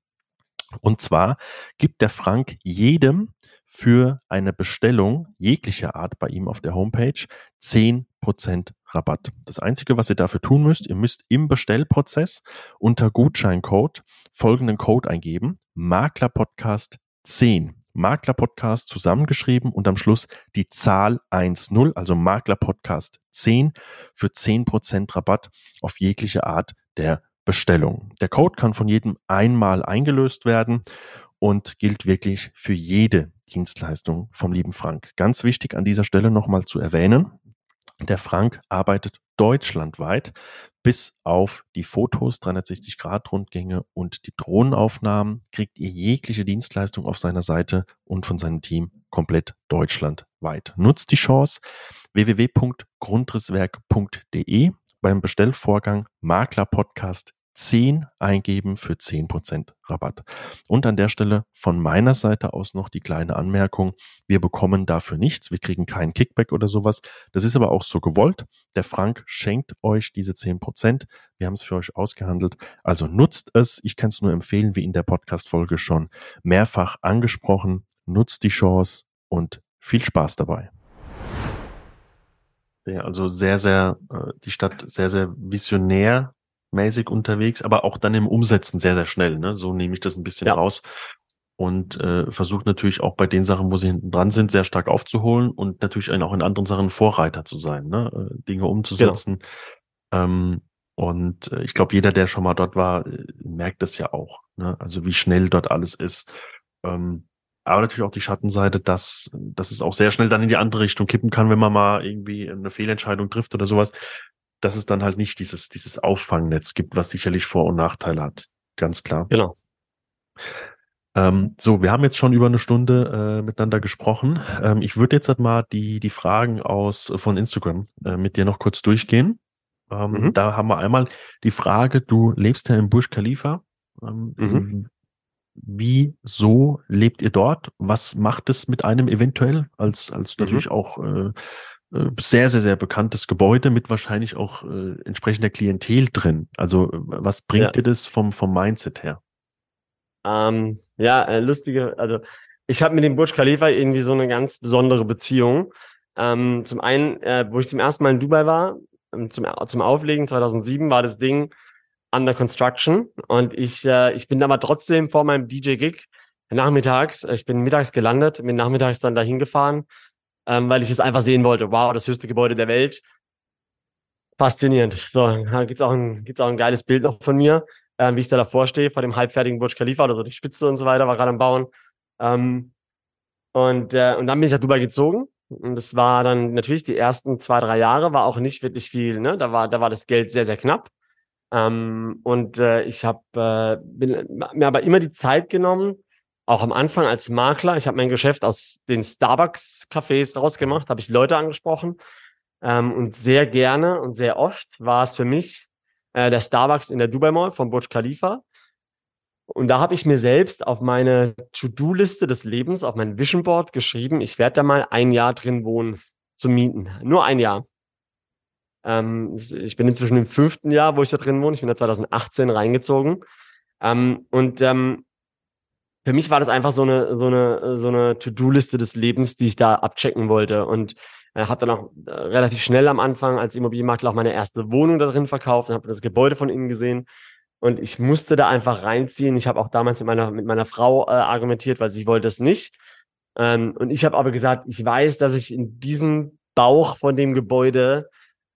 Und zwar gibt der Frank jedem für eine Bestellung jeglicher Art bei ihm auf der Homepage 10% Rabatt. Das Einzige, was ihr dafür tun müsst, ihr müsst im Bestellprozess unter Gutscheincode folgenden Code eingeben, Maklerpodcast 10. Maklerpodcast zusammengeschrieben und am Schluss die Zahl 10, also Maklerpodcast 10 für 10% Rabatt auf jegliche Art der Bestellung. Der Code kann von jedem einmal eingelöst werden und gilt wirklich für jede Dienstleistung vom lieben Frank. Ganz wichtig an dieser Stelle nochmal zu erwähnen, der Frank arbeitet deutschlandweit bis auf die Fotos, 360-Grad-Rundgänge und die Drohnenaufnahmen kriegt ihr jegliche Dienstleistung auf seiner Seite und von seinem Team komplett deutschlandweit. Nutzt die Chance www.grundrisswerk.de beim Bestellvorgang Makler Podcast 10 eingeben für 10% Rabatt. Und an der Stelle von meiner Seite aus noch die kleine Anmerkung. Wir bekommen dafür nichts. Wir kriegen keinen Kickback oder sowas. Das ist aber auch so gewollt. Der Frank schenkt euch diese 10%. Wir haben es für euch ausgehandelt. Also nutzt es. Ich kann es nur empfehlen, wie in der Podcast-Folge schon mehrfach angesprochen. Nutzt die Chance und viel Spaß dabei. Ja, also sehr, sehr, äh, die Stadt sehr, sehr visionär mäßig unterwegs, aber auch dann im Umsetzen sehr, sehr schnell. Ne? So nehme ich das ein bisschen ja. raus und äh, versucht natürlich auch bei den Sachen, wo sie hinten dran sind, sehr stark aufzuholen und natürlich auch in anderen Sachen Vorreiter zu sein, ne? Äh, Dinge umzusetzen. Genau. Ähm, und äh, ich glaube, jeder, der schon mal dort war, äh, merkt es ja auch. Ne? Also wie schnell dort alles ist. Ähm, aber natürlich auch die Schattenseite, dass, dass es auch sehr schnell dann in die andere Richtung kippen kann, wenn man mal irgendwie eine Fehlentscheidung trifft oder sowas dass es dann halt nicht dieses, dieses Auffangnetz gibt, was sicherlich Vor- und Nachteile hat. Ganz klar. Genau. Ähm, so, wir haben jetzt schon über eine Stunde äh, miteinander gesprochen. Ähm, ich würde jetzt halt mal die, die Fragen aus von Instagram äh, mit dir noch kurz durchgehen. Ähm, mhm. Da haben wir einmal die Frage, du lebst ja in Burj Khalifa. Ähm, mhm. Wieso lebt ihr dort? Was macht es mit einem eventuell als, als mhm. natürlich auch äh, äh, sehr, sehr, sehr bekanntes Gebäude mit wahrscheinlich auch äh, entsprechender Klientel drin. Also was bringt ja. dir das vom, vom Mindset her? Ähm, ja, äh, lustige, also ich habe mit dem Burj Khalifa irgendwie so eine ganz besondere Beziehung. Ähm, zum einen, äh, wo ich zum ersten Mal in Dubai war, ähm, zum, zum Auflegen 2007 war das Ding under construction und ich, äh, ich bin aber trotzdem vor meinem DJ-Gig nachmittags, ich bin mittags gelandet, bin nachmittags dann dahin gefahren, ähm, weil ich es einfach sehen wollte. Wow, das höchste Gebäude der Welt. Faszinierend. So, da gibt's auch auch ein geiles Bild noch von mir, ähm, wie ich da davor stehe, vor dem halbfertigen Burj Khalifa oder so, die Spitze und so weiter, war gerade am Bauen. Ähm, und, äh, und dann bin ich nach Dubai gezogen. Und das war dann natürlich die ersten zwei, drei Jahre, war auch nicht wirklich viel, ne? Da war, da war das Geld sehr, sehr knapp. Ähm, und äh, ich habe äh, mir aber immer die Zeit genommen, auch am Anfang als Makler, ich habe mein Geschäft aus den Starbucks-Cafés rausgemacht, habe ich Leute angesprochen. Ähm, und sehr gerne und sehr oft war es für mich äh, der Starbucks in der Dubai Mall von Burj Khalifa. Und da habe ich mir selbst auf meine To-Do-Liste des Lebens, auf mein Vision Board geschrieben, ich werde da mal ein Jahr drin wohnen, zu mieten. Nur ein Jahr. Ähm, ich bin inzwischen im fünften Jahr, wo ich da drin wohne. Ich bin da 2018 reingezogen. Ähm, und ähm, für mich war das einfach so eine, so eine, so eine To-Do-Liste des Lebens, die ich da abchecken wollte. Und äh, habe dann auch äh, relativ schnell am Anfang als Immobilienmakler auch meine erste Wohnung da drin verkauft und habe das Gebäude von innen gesehen. Und ich musste da einfach reinziehen. Ich habe auch damals mit meiner, mit meiner Frau äh, argumentiert, weil sie wollte es nicht. Ähm, und ich habe aber gesagt, ich weiß, dass ich in diesem Bauch von dem Gebäude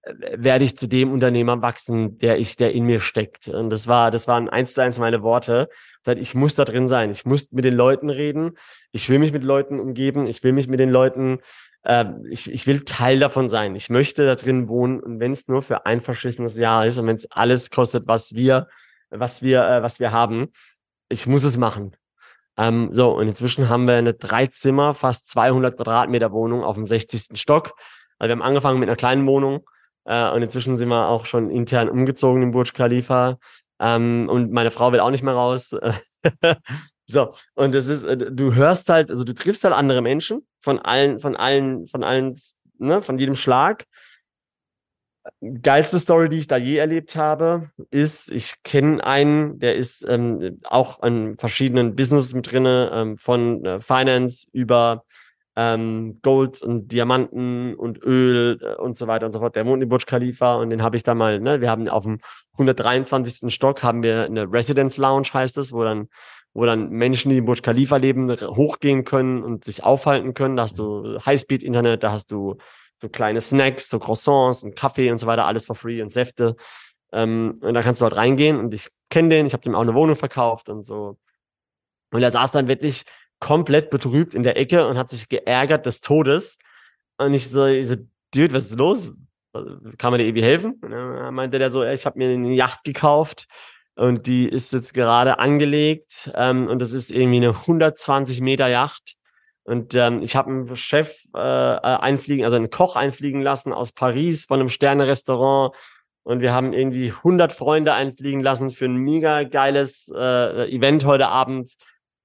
werde ich zu dem Unternehmer wachsen, der ich, der in mir steckt. Und das war, das waren eins zu eins meine Worte ich muss da drin sein, ich muss mit den Leuten reden, ich will mich mit Leuten umgeben, ich will mich mit den Leuten, äh, ich, ich will Teil davon sein, ich möchte da drin wohnen und wenn es nur für ein verschissenes Jahr ist und wenn es alles kostet, was wir, was wir, äh, was wir haben, ich muss es machen. Ähm, so, und inzwischen haben wir eine Dreizimmer, fast 200 Quadratmeter Wohnung auf dem 60. Stock. Also wir haben angefangen mit einer kleinen Wohnung äh, und inzwischen sind wir auch schon intern umgezogen im Burj Khalifa. Ähm, und meine Frau will auch nicht mehr raus. so, und das ist, äh, du hörst halt, also du triffst halt andere Menschen von allen, von allen, von allen, ne, von jedem Schlag. Geilste Story, die ich da je erlebt habe, ist, ich kenne einen, der ist ähm, auch an verschiedenen Businesses mit drinne, ähm, von äh, Finance über ähm, Gold und Diamanten und Öl äh, und so weiter und so fort. Der wohnt in Burj Khalifa und den habe ich da mal, ne, wir haben auf dem 123. Stock haben wir eine Residence Lounge, heißt es, wo dann, wo dann Menschen, die in Burj Khalifa leben, hochgehen können und sich aufhalten können. Da hast du Highspeed-Internet, da hast du so kleine Snacks, so Croissants und Kaffee und so weiter, alles for free und Säfte. Ähm, und da kannst du dort reingehen und ich kenne den, ich habe dem auch eine Wohnung verkauft und so. Und er saß dann wirklich komplett betrübt in der Ecke und hat sich geärgert des Todes. Und ich so, ich so Dude, was ist los? Kann man dir irgendwie helfen? Und dann meinte der so, ich habe mir eine Yacht gekauft und die ist jetzt gerade angelegt ähm, und das ist irgendwie eine 120 Meter Yacht. Und ähm, ich habe einen Chef äh, einfliegen, also einen Koch einfliegen lassen aus Paris von einem Sterne-Restaurant und wir haben irgendwie 100 Freunde einfliegen lassen für ein mega geiles äh, Event heute Abend,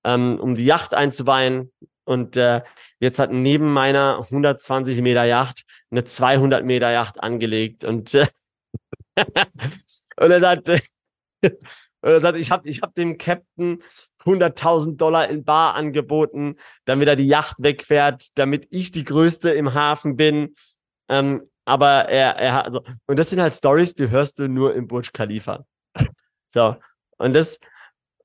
ähm, um die Yacht einzuweihen. Und äh, jetzt hat neben meiner 120 Meter Yacht eine 200 Meter Yacht angelegt und äh, und er sagt, und er sagt ich habe ich hab dem Captain 100.000 Dollar in Bar angeboten, damit er die Yacht wegfährt, damit ich die Größte im Hafen bin. Ähm, aber er, er hat, also, und das sind halt Stories, die hörst du nur im Burj Khalifa. So. Und das,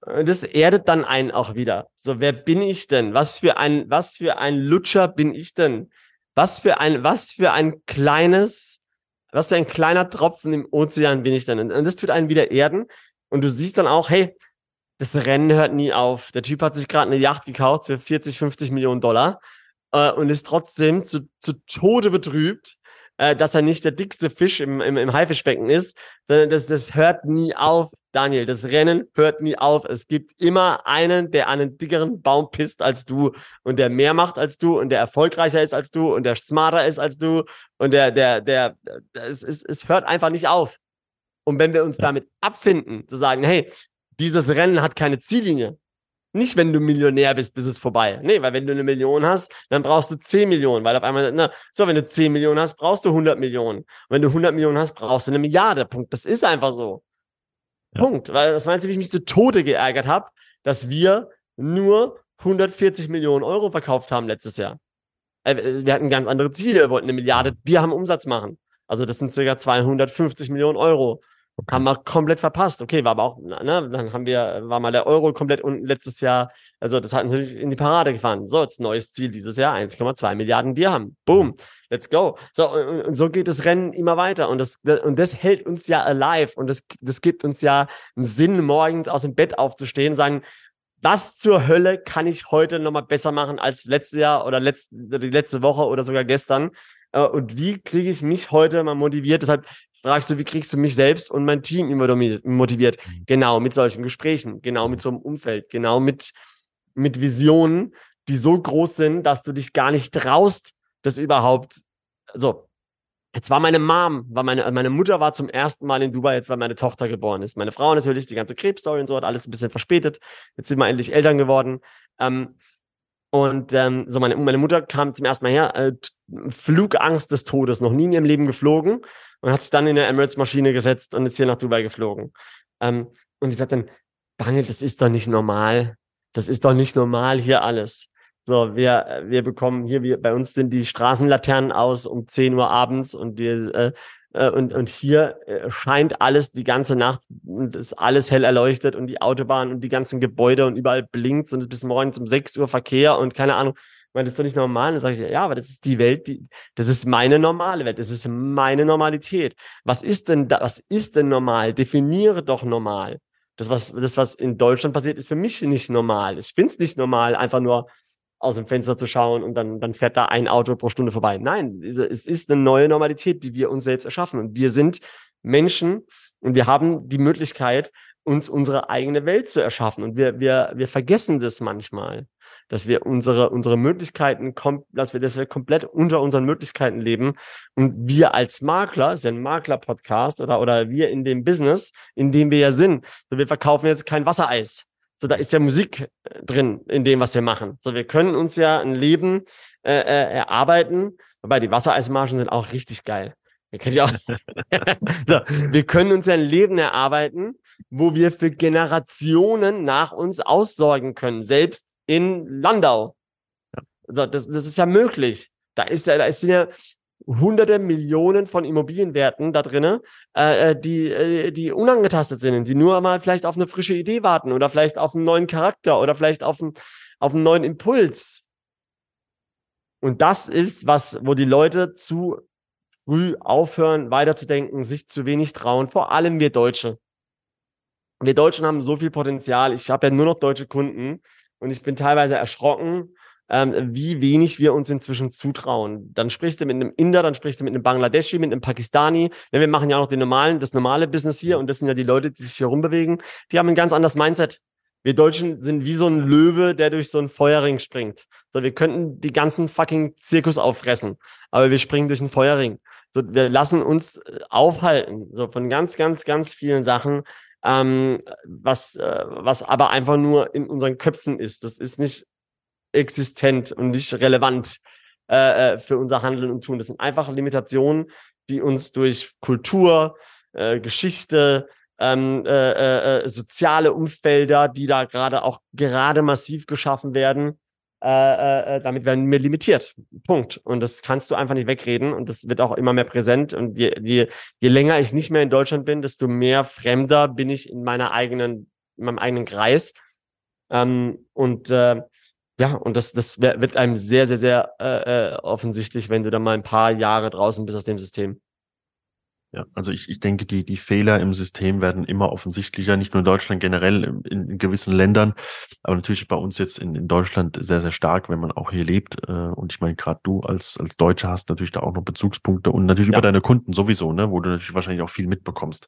das erdet dann einen auch wieder. So, wer bin ich denn? Was für ein, was für ein Lutscher bin ich denn? Was für ein, was für ein kleines, was für ein kleiner Tropfen im Ozean bin ich denn? Und, und das tut einen wieder erden. Und du siehst dann auch, hey, das Rennen hört nie auf. Der Typ hat sich gerade eine Yacht gekauft für 40, 50 Millionen Dollar äh, und ist trotzdem zu, zu Tode betrübt, äh, dass er nicht der dickste Fisch im, im, im Haifischbecken ist, sondern das, das hört nie auf, Daniel. Das Rennen hört nie auf. Es gibt immer einen, der an einen dickeren Baum pisst als du und der mehr macht als du und der erfolgreicher ist als du und der smarter ist als du und der, der, der, es, es, es hört einfach nicht auf. Und wenn wir uns damit abfinden, zu sagen, hey, dieses Rennen hat keine Ziellinie, nicht, wenn du Millionär bist, bis es vorbei. Nee, weil wenn du eine Million hast, dann brauchst du 10 Millionen, weil auf einmal, na, so, wenn du 10 Millionen hast, brauchst du 100 Millionen. Und wenn du 100 Millionen hast, brauchst du eine Milliarde. Punkt. Das ist einfach so. Ja. Punkt. Weil das meinst du, wie ich mich zu Tode geärgert habe, dass wir nur 140 Millionen Euro verkauft haben letztes Jahr. Äh, wir hatten ganz andere Ziele. Wir wollten eine Milliarde, wir haben Umsatz machen. Also das sind circa 250 Millionen Euro. Okay. Haben wir komplett verpasst. Okay, war aber auch, ne, dann haben wir, war mal der Euro komplett unten letztes Jahr. Also, das hat natürlich in die Parade gefahren. So, jetzt neues Ziel dieses Jahr, 1,2 Milliarden Dirham. Boom, let's go. So, und, und, so geht das Rennen immer weiter. Und das, und das hält uns ja alive. Und das, das gibt uns ja einen Sinn, morgens aus dem Bett aufzustehen, sagen, was zur Hölle kann ich heute nochmal besser machen als letztes Jahr oder letzt, die letzte Woche oder sogar gestern? Äh, und wie kriege ich mich heute mal motiviert? Deshalb fragst du, wie kriegst du mich selbst und mein Team immer motiviert? Mhm. Genau mit solchen Gesprächen, genau mit so einem Umfeld, genau mit, mit Visionen, die so groß sind, dass du dich gar nicht traust, das überhaupt, so. Jetzt war meine Mom, war meine, meine Mutter war zum ersten Mal in Dubai, jetzt weil meine Tochter geboren ist. Meine Frau natürlich, die ganze Krebsstory und so hat alles ein bisschen verspätet. Jetzt sind wir endlich Eltern geworden. Ähm, und ähm, so meine, meine Mutter kam zum ersten Mal her, äh, Flugangst des Todes, noch nie in ihrem Leben geflogen und hat sich dann in eine Emirates-Maschine gesetzt und ist hier nach Dubai geflogen. Ähm, und ich sagte dann, Daniel, das ist doch nicht normal. Das ist doch nicht normal hier alles. So, wir, wir bekommen hier, wir, bei uns sind die Straßenlaternen aus um 10 Uhr abends und wir, äh, äh, und, und hier äh, scheint alles die ganze Nacht und ist alles hell erleuchtet und die Autobahn und die ganzen Gebäude und überall blinkt und es ist bis morgens um 6 Uhr Verkehr und keine Ahnung. Ich meine, das ist doch nicht normal. Dann sage ich, ja, aber das ist die Welt, die, das ist meine normale Welt, das ist meine Normalität. Was ist denn da, was ist denn normal? Definiere doch normal. Das, was, das, was in Deutschland passiert, ist für mich nicht normal. Ich finde es nicht normal, einfach nur aus dem Fenster zu schauen und dann, dann fährt da ein Auto pro Stunde vorbei. Nein, es ist eine neue Normalität, die wir uns selbst erschaffen. Und wir sind Menschen und wir haben die Möglichkeit, uns unsere eigene Welt zu erschaffen. Und wir, wir, wir vergessen das manchmal, dass wir unsere, unsere Möglichkeiten, dass wir, dass wir komplett unter unseren Möglichkeiten leben. Und wir als Makler, ist ja ein Makler-Podcast oder, oder wir in dem Business, in dem wir ja sind, wir verkaufen jetzt kein Wassereis. So, da ist ja Musik äh, drin in dem, was wir machen. So, wir können uns ja ein Leben äh, äh, erarbeiten, wobei die Wassereismargen sind auch richtig geil. Wir, auch so, wir können uns ja ein Leben erarbeiten, wo wir für Generationen nach uns aussorgen können, selbst in Landau. So, das, das ist ja möglich. Da ist ja, da ist ja hunderte Millionen von Immobilienwerten da drinnen, äh, äh, die, äh, die unangetastet sind, die nur mal vielleicht auf eine frische Idee warten oder vielleicht auf einen neuen Charakter oder vielleicht auf einen, auf einen neuen Impuls. Und das ist was, wo die Leute zu früh aufhören, weiterzudenken, sich zu wenig trauen, vor allem wir Deutsche. Wir Deutschen haben so viel Potenzial. Ich habe ja nur noch deutsche Kunden und ich bin teilweise erschrocken, ähm, wie wenig wir uns inzwischen zutrauen. Dann sprichst du mit einem Inder, dann sprichst du mit einem Bangladeschi, mit einem Pakistani. Ja, wir machen ja auch noch den normalen, das normale Business hier und das sind ja die Leute, die sich hier rumbewegen. Die haben ein ganz anderes Mindset. Wir Deutschen sind wie so ein Löwe, der durch so einen Feuerring springt. So, wir könnten die ganzen fucking Zirkus auffressen, aber wir springen durch einen Feuerring. So, wir lassen uns äh, aufhalten, so von ganz, ganz, ganz vielen Sachen, ähm, was, äh, was aber einfach nur in unseren Köpfen ist. Das ist nicht existent und nicht relevant äh, äh für unser Handeln und Tun. Das sind einfach Limitationen, die uns durch Kultur, äh, Geschichte, ähm, äh, äh, soziale Umfelder, die da gerade auch gerade massiv geschaffen werden, äh, äh, damit werden wir limitiert. Punkt. Und das kannst du einfach nicht wegreden und das wird auch immer mehr präsent. Und je, je, je länger ich nicht mehr in Deutschland bin, desto mehr Fremder bin ich in meiner eigenen, in meinem eigenen Kreis. Ähm, und äh, ja, und das, das wird einem sehr, sehr, sehr äh, äh, offensichtlich, wenn du da mal ein paar Jahre draußen bist aus dem System. Ja, also ich, ich denke, die, die Fehler im System werden immer offensichtlicher, nicht nur in Deutschland, generell in, in gewissen Ländern, aber natürlich bei uns jetzt in, in Deutschland sehr, sehr stark, wenn man auch hier lebt. Äh, und ich meine, gerade du als, als Deutscher hast natürlich da auch noch Bezugspunkte und natürlich ja. über deine Kunden sowieso, ne, wo du natürlich wahrscheinlich auch viel mitbekommst.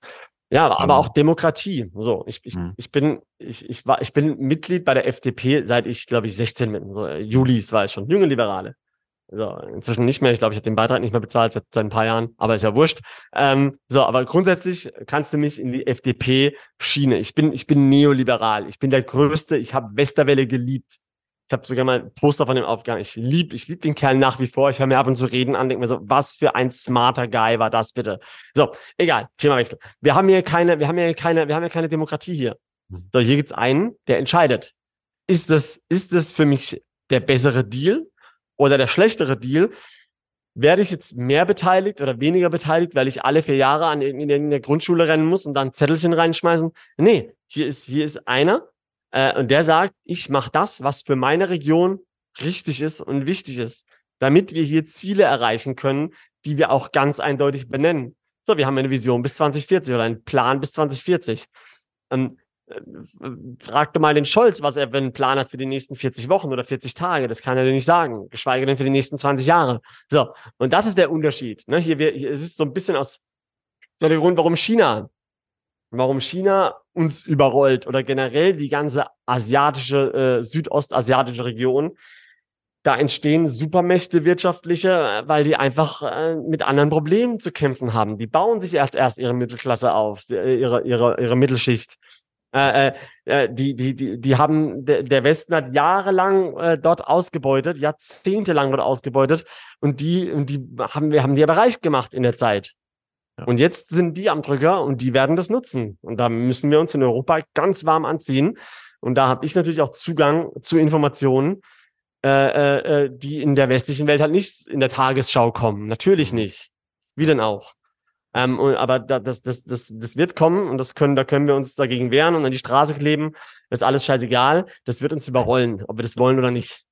Ja, aber, aber ähm, auch Demokratie. So, ich, ich, hm. ich bin, ich, ich war, ich bin Mitglied bei der FDP, seit ich, glaube ich, 16 bin. So, Juli war ich schon, junge Liberale. So, inzwischen nicht mehr. Ich glaube, ich habe den Beitrag nicht mehr bezahlt seit, seit ein paar Jahren, aber ist ja wurscht. Ähm, so, aber grundsätzlich kannst du mich in die FDP-Schiene. Ich bin, ich bin neoliberal. Ich bin der Größte. Ich habe Westerwelle geliebt. Ich habe sogar mal ein Poster von dem aufgegangen. Ich lieb, ich lieb den Kerl nach wie vor. Ich höre mir ab und zu reden an, denke mir so, was für ein smarter Guy war das bitte? So, egal, Themawechsel. Wir haben hier keine, wir haben hier keine, wir haben hier keine Demokratie hier. Mhm. So, hier gibt's einen, der entscheidet. Ist das, ist das für mich der bessere Deal? oder der schlechtere Deal, werde ich jetzt mehr beteiligt oder weniger beteiligt, weil ich alle vier Jahre an, in, in der Grundschule rennen muss und dann Zettelchen reinschmeißen? Nee, hier ist, hier ist einer äh, und der sagt, ich mache das, was für meine Region richtig ist und wichtig ist, damit wir hier Ziele erreichen können, die wir auch ganz eindeutig benennen. So, wir haben eine Vision bis 2040 oder einen Plan bis 2040. Ähm, äh, fragte mal den Scholz, was er für einen Plan hat für die nächsten 40 Wochen oder 40 Tage. Das kann er dir nicht sagen, geschweige denn für die nächsten 20 Jahre. So, und das ist der Unterschied. Ne? Hier, wir, hier es ist so ein bisschen aus so der Grund, warum China, warum China uns überrollt oder generell die ganze asiatische, äh, südostasiatische Region. Da entstehen Supermächte wirtschaftliche, weil die einfach äh, mit anderen Problemen zu kämpfen haben. Die bauen sich erst erst ihre Mittelklasse auf, ihre, ihre, ihre Mittelschicht äh, äh, äh, die, die, die, die haben, der Westen hat jahrelang äh, dort ausgebeutet, jahrzehntelang dort ausgebeutet und die, und die haben wir haben die aber reich gemacht in der Zeit. Ja. Und jetzt sind die am Drücker und die werden das nutzen. Und da müssen wir uns in Europa ganz warm anziehen. Und da habe ich natürlich auch Zugang zu Informationen, äh, äh, äh die in der westlichen Welt halt nicht in der Tagesschau kommen. Natürlich mhm. nicht. Wie denn auch? Ähm, und, aber da, das, das, das, das wird kommen und das können, da können wir uns dagegen wehren und an die Straße kleben. Das ist alles scheißegal. Das wird uns überrollen, ob wir das wollen oder nicht.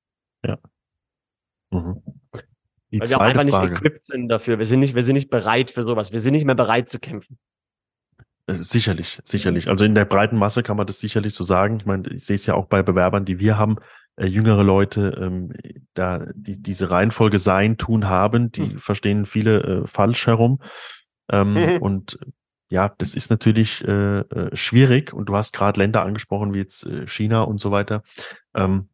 Ja. Mhm. Die Weil wir auch einfach nicht equipped sind dafür. Wir sind nicht, wir sind nicht bereit für sowas. Wir sind nicht mehr bereit zu kämpfen. Äh, sicherlich, sicherlich. Also in der breiten Masse kann man das sicherlich so sagen. Ich meine, ich sehe es ja auch bei Bewerbern, die wir haben, äh, jüngere Leute, ähm, da die, diese Reihenfolge sein, tun, haben, die hm. verstehen viele äh, falsch herum. Ähm, mhm. Und ja, das ist natürlich äh, äh, schwierig. Und du hast gerade Länder angesprochen, wie jetzt äh, China und so weiter, ähm,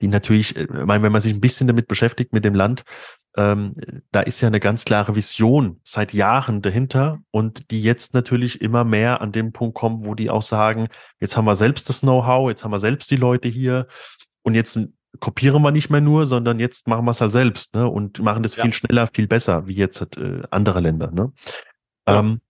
die natürlich, äh, meine, wenn man sich ein bisschen damit beschäftigt, mit dem Land, ähm, da ist ja eine ganz klare Vision seit Jahren dahinter und die jetzt natürlich immer mehr an den Punkt kommen, wo die auch sagen, jetzt haben wir selbst das Know-how, jetzt haben wir selbst die Leute hier und jetzt kopieren wir nicht mehr nur, sondern jetzt machen wir es halt selbst ne? und machen das ja. viel schneller, viel besser, wie jetzt äh, andere Länder. Ne? Ja. Ähm,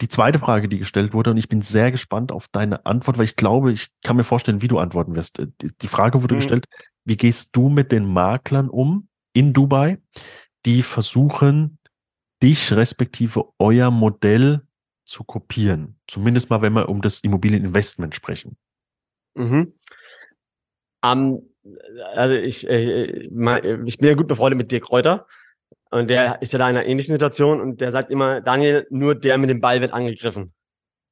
die zweite Frage, die gestellt wurde, und ich bin sehr gespannt auf deine Antwort, weil ich glaube, ich kann mir vorstellen, wie du antworten wirst. Äh, die Frage wurde mhm. gestellt, wie gehst du mit den Maklern um in Dubai, die versuchen, dich respektive euer Modell zu kopieren? Zumindest mal, wenn wir um das Immobilieninvestment sprechen. Mhm. Um, also ich, äh, ich bin ja gut befreundet mit Dirk Reuter und der ist ja da in einer ähnlichen Situation und der sagt immer, Daniel, nur der mit dem Ball wird angegriffen.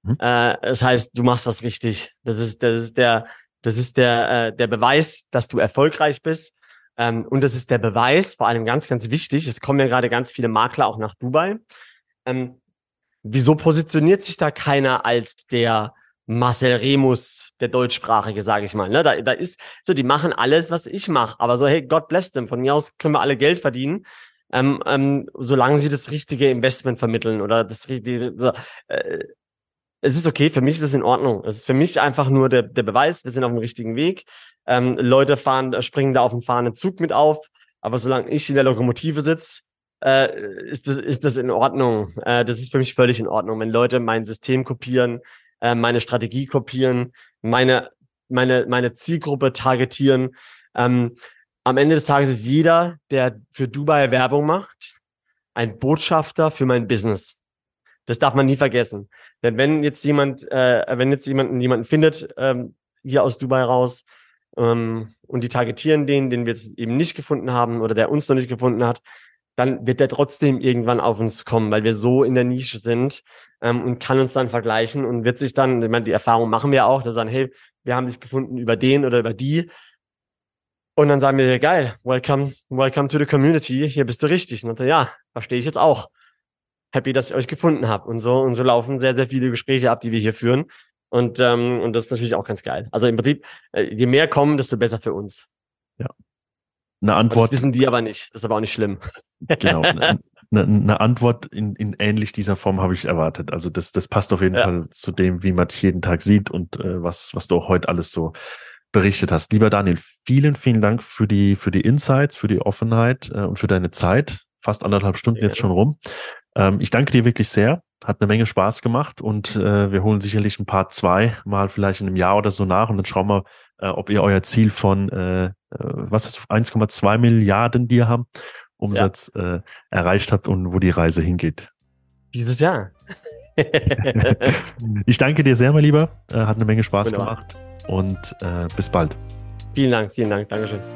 Mhm. Äh, das heißt, du machst was richtig. Das ist, das ist der, das ist der, äh, der Beweis, dass du erfolgreich bist. Ähm, und das ist der Beweis, vor allem ganz, ganz wichtig. Es kommen ja gerade ganz viele Makler auch nach Dubai. Ähm, wieso positioniert sich da keiner als der Marcel Remus, der Deutschsprachige, sage ich mal. Ne? Da, da ist so, die machen alles, was ich mache. Aber so, hey, God bless them. Von mir aus können wir alle Geld verdienen. Ähm, ähm, solange sie das richtige Investment vermitteln oder das richtige. So, äh, es ist okay, für mich ist es in Ordnung. Es ist für mich einfach nur der, der Beweis, wir sind auf dem richtigen Weg. Ähm, Leute fahren, springen da auf dem fahrenden Zug mit auf, aber solange ich in der Lokomotive sitze, äh, ist, das, ist das in Ordnung. Äh, das ist für mich völlig in Ordnung, wenn Leute mein System kopieren, äh, meine Strategie kopieren, meine, meine, meine Zielgruppe targetieren. Ähm, am Ende des Tages ist jeder, der für Dubai Werbung macht, ein Botschafter für mein Business. Das darf man nie vergessen. Denn wenn jetzt jemand, äh, wenn jetzt jemanden jemanden findet ähm, hier aus Dubai raus ähm, und die targetieren den, den wir jetzt eben nicht gefunden haben oder der uns noch nicht gefunden hat, dann wird der trotzdem irgendwann auf uns kommen, weil wir so in der Nische sind ähm, und kann uns dann vergleichen und wird sich dann, ich meine, die Erfahrung machen wir auch, dass dann, hey, wir haben dich gefunden über den oder über die. Und dann sagen wir, geil, welcome, welcome to the community, hier bist du richtig. Und dann, ja, verstehe ich jetzt auch. Happy, dass ich euch gefunden habe. Und so, und so laufen sehr, sehr viele Gespräche ab, die wir hier führen. Und, ähm, und das ist natürlich auch ganz geil. Also im Prinzip, äh, je mehr kommen, desto besser für uns. Ja. Eine Antwort. Das wissen die aber nicht. Das ist aber auch nicht schlimm. Genau. Eine, eine Antwort in, in ähnlich dieser Form habe ich erwartet. Also das, das passt auf jeden ja. Fall zu dem, wie man dich jeden Tag sieht und äh, was, was du auch heute alles so berichtet hast. Lieber Daniel, vielen, vielen Dank für die, für die Insights, für die Offenheit äh, und für deine Zeit. Fast anderthalb Stunden ja. jetzt schon rum. Ähm, ich danke dir wirklich sehr. Hat eine Menge Spaß gemacht und äh, wir holen sicherlich ein Part zwei mal vielleicht in einem Jahr oder so nach und dann schauen wir, äh, ob ihr euer Ziel von äh, äh was ist 1,2 Milliarden Dirham Umsatz ja. äh, erreicht habt und wo die Reise hingeht. Dieses Jahr. ich danke dir sehr, mein Lieber. Äh, hat eine Menge Spaß Wunderbar. gemacht und äh, bis bald. Vielen Dank, vielen Dank. Dankeschön.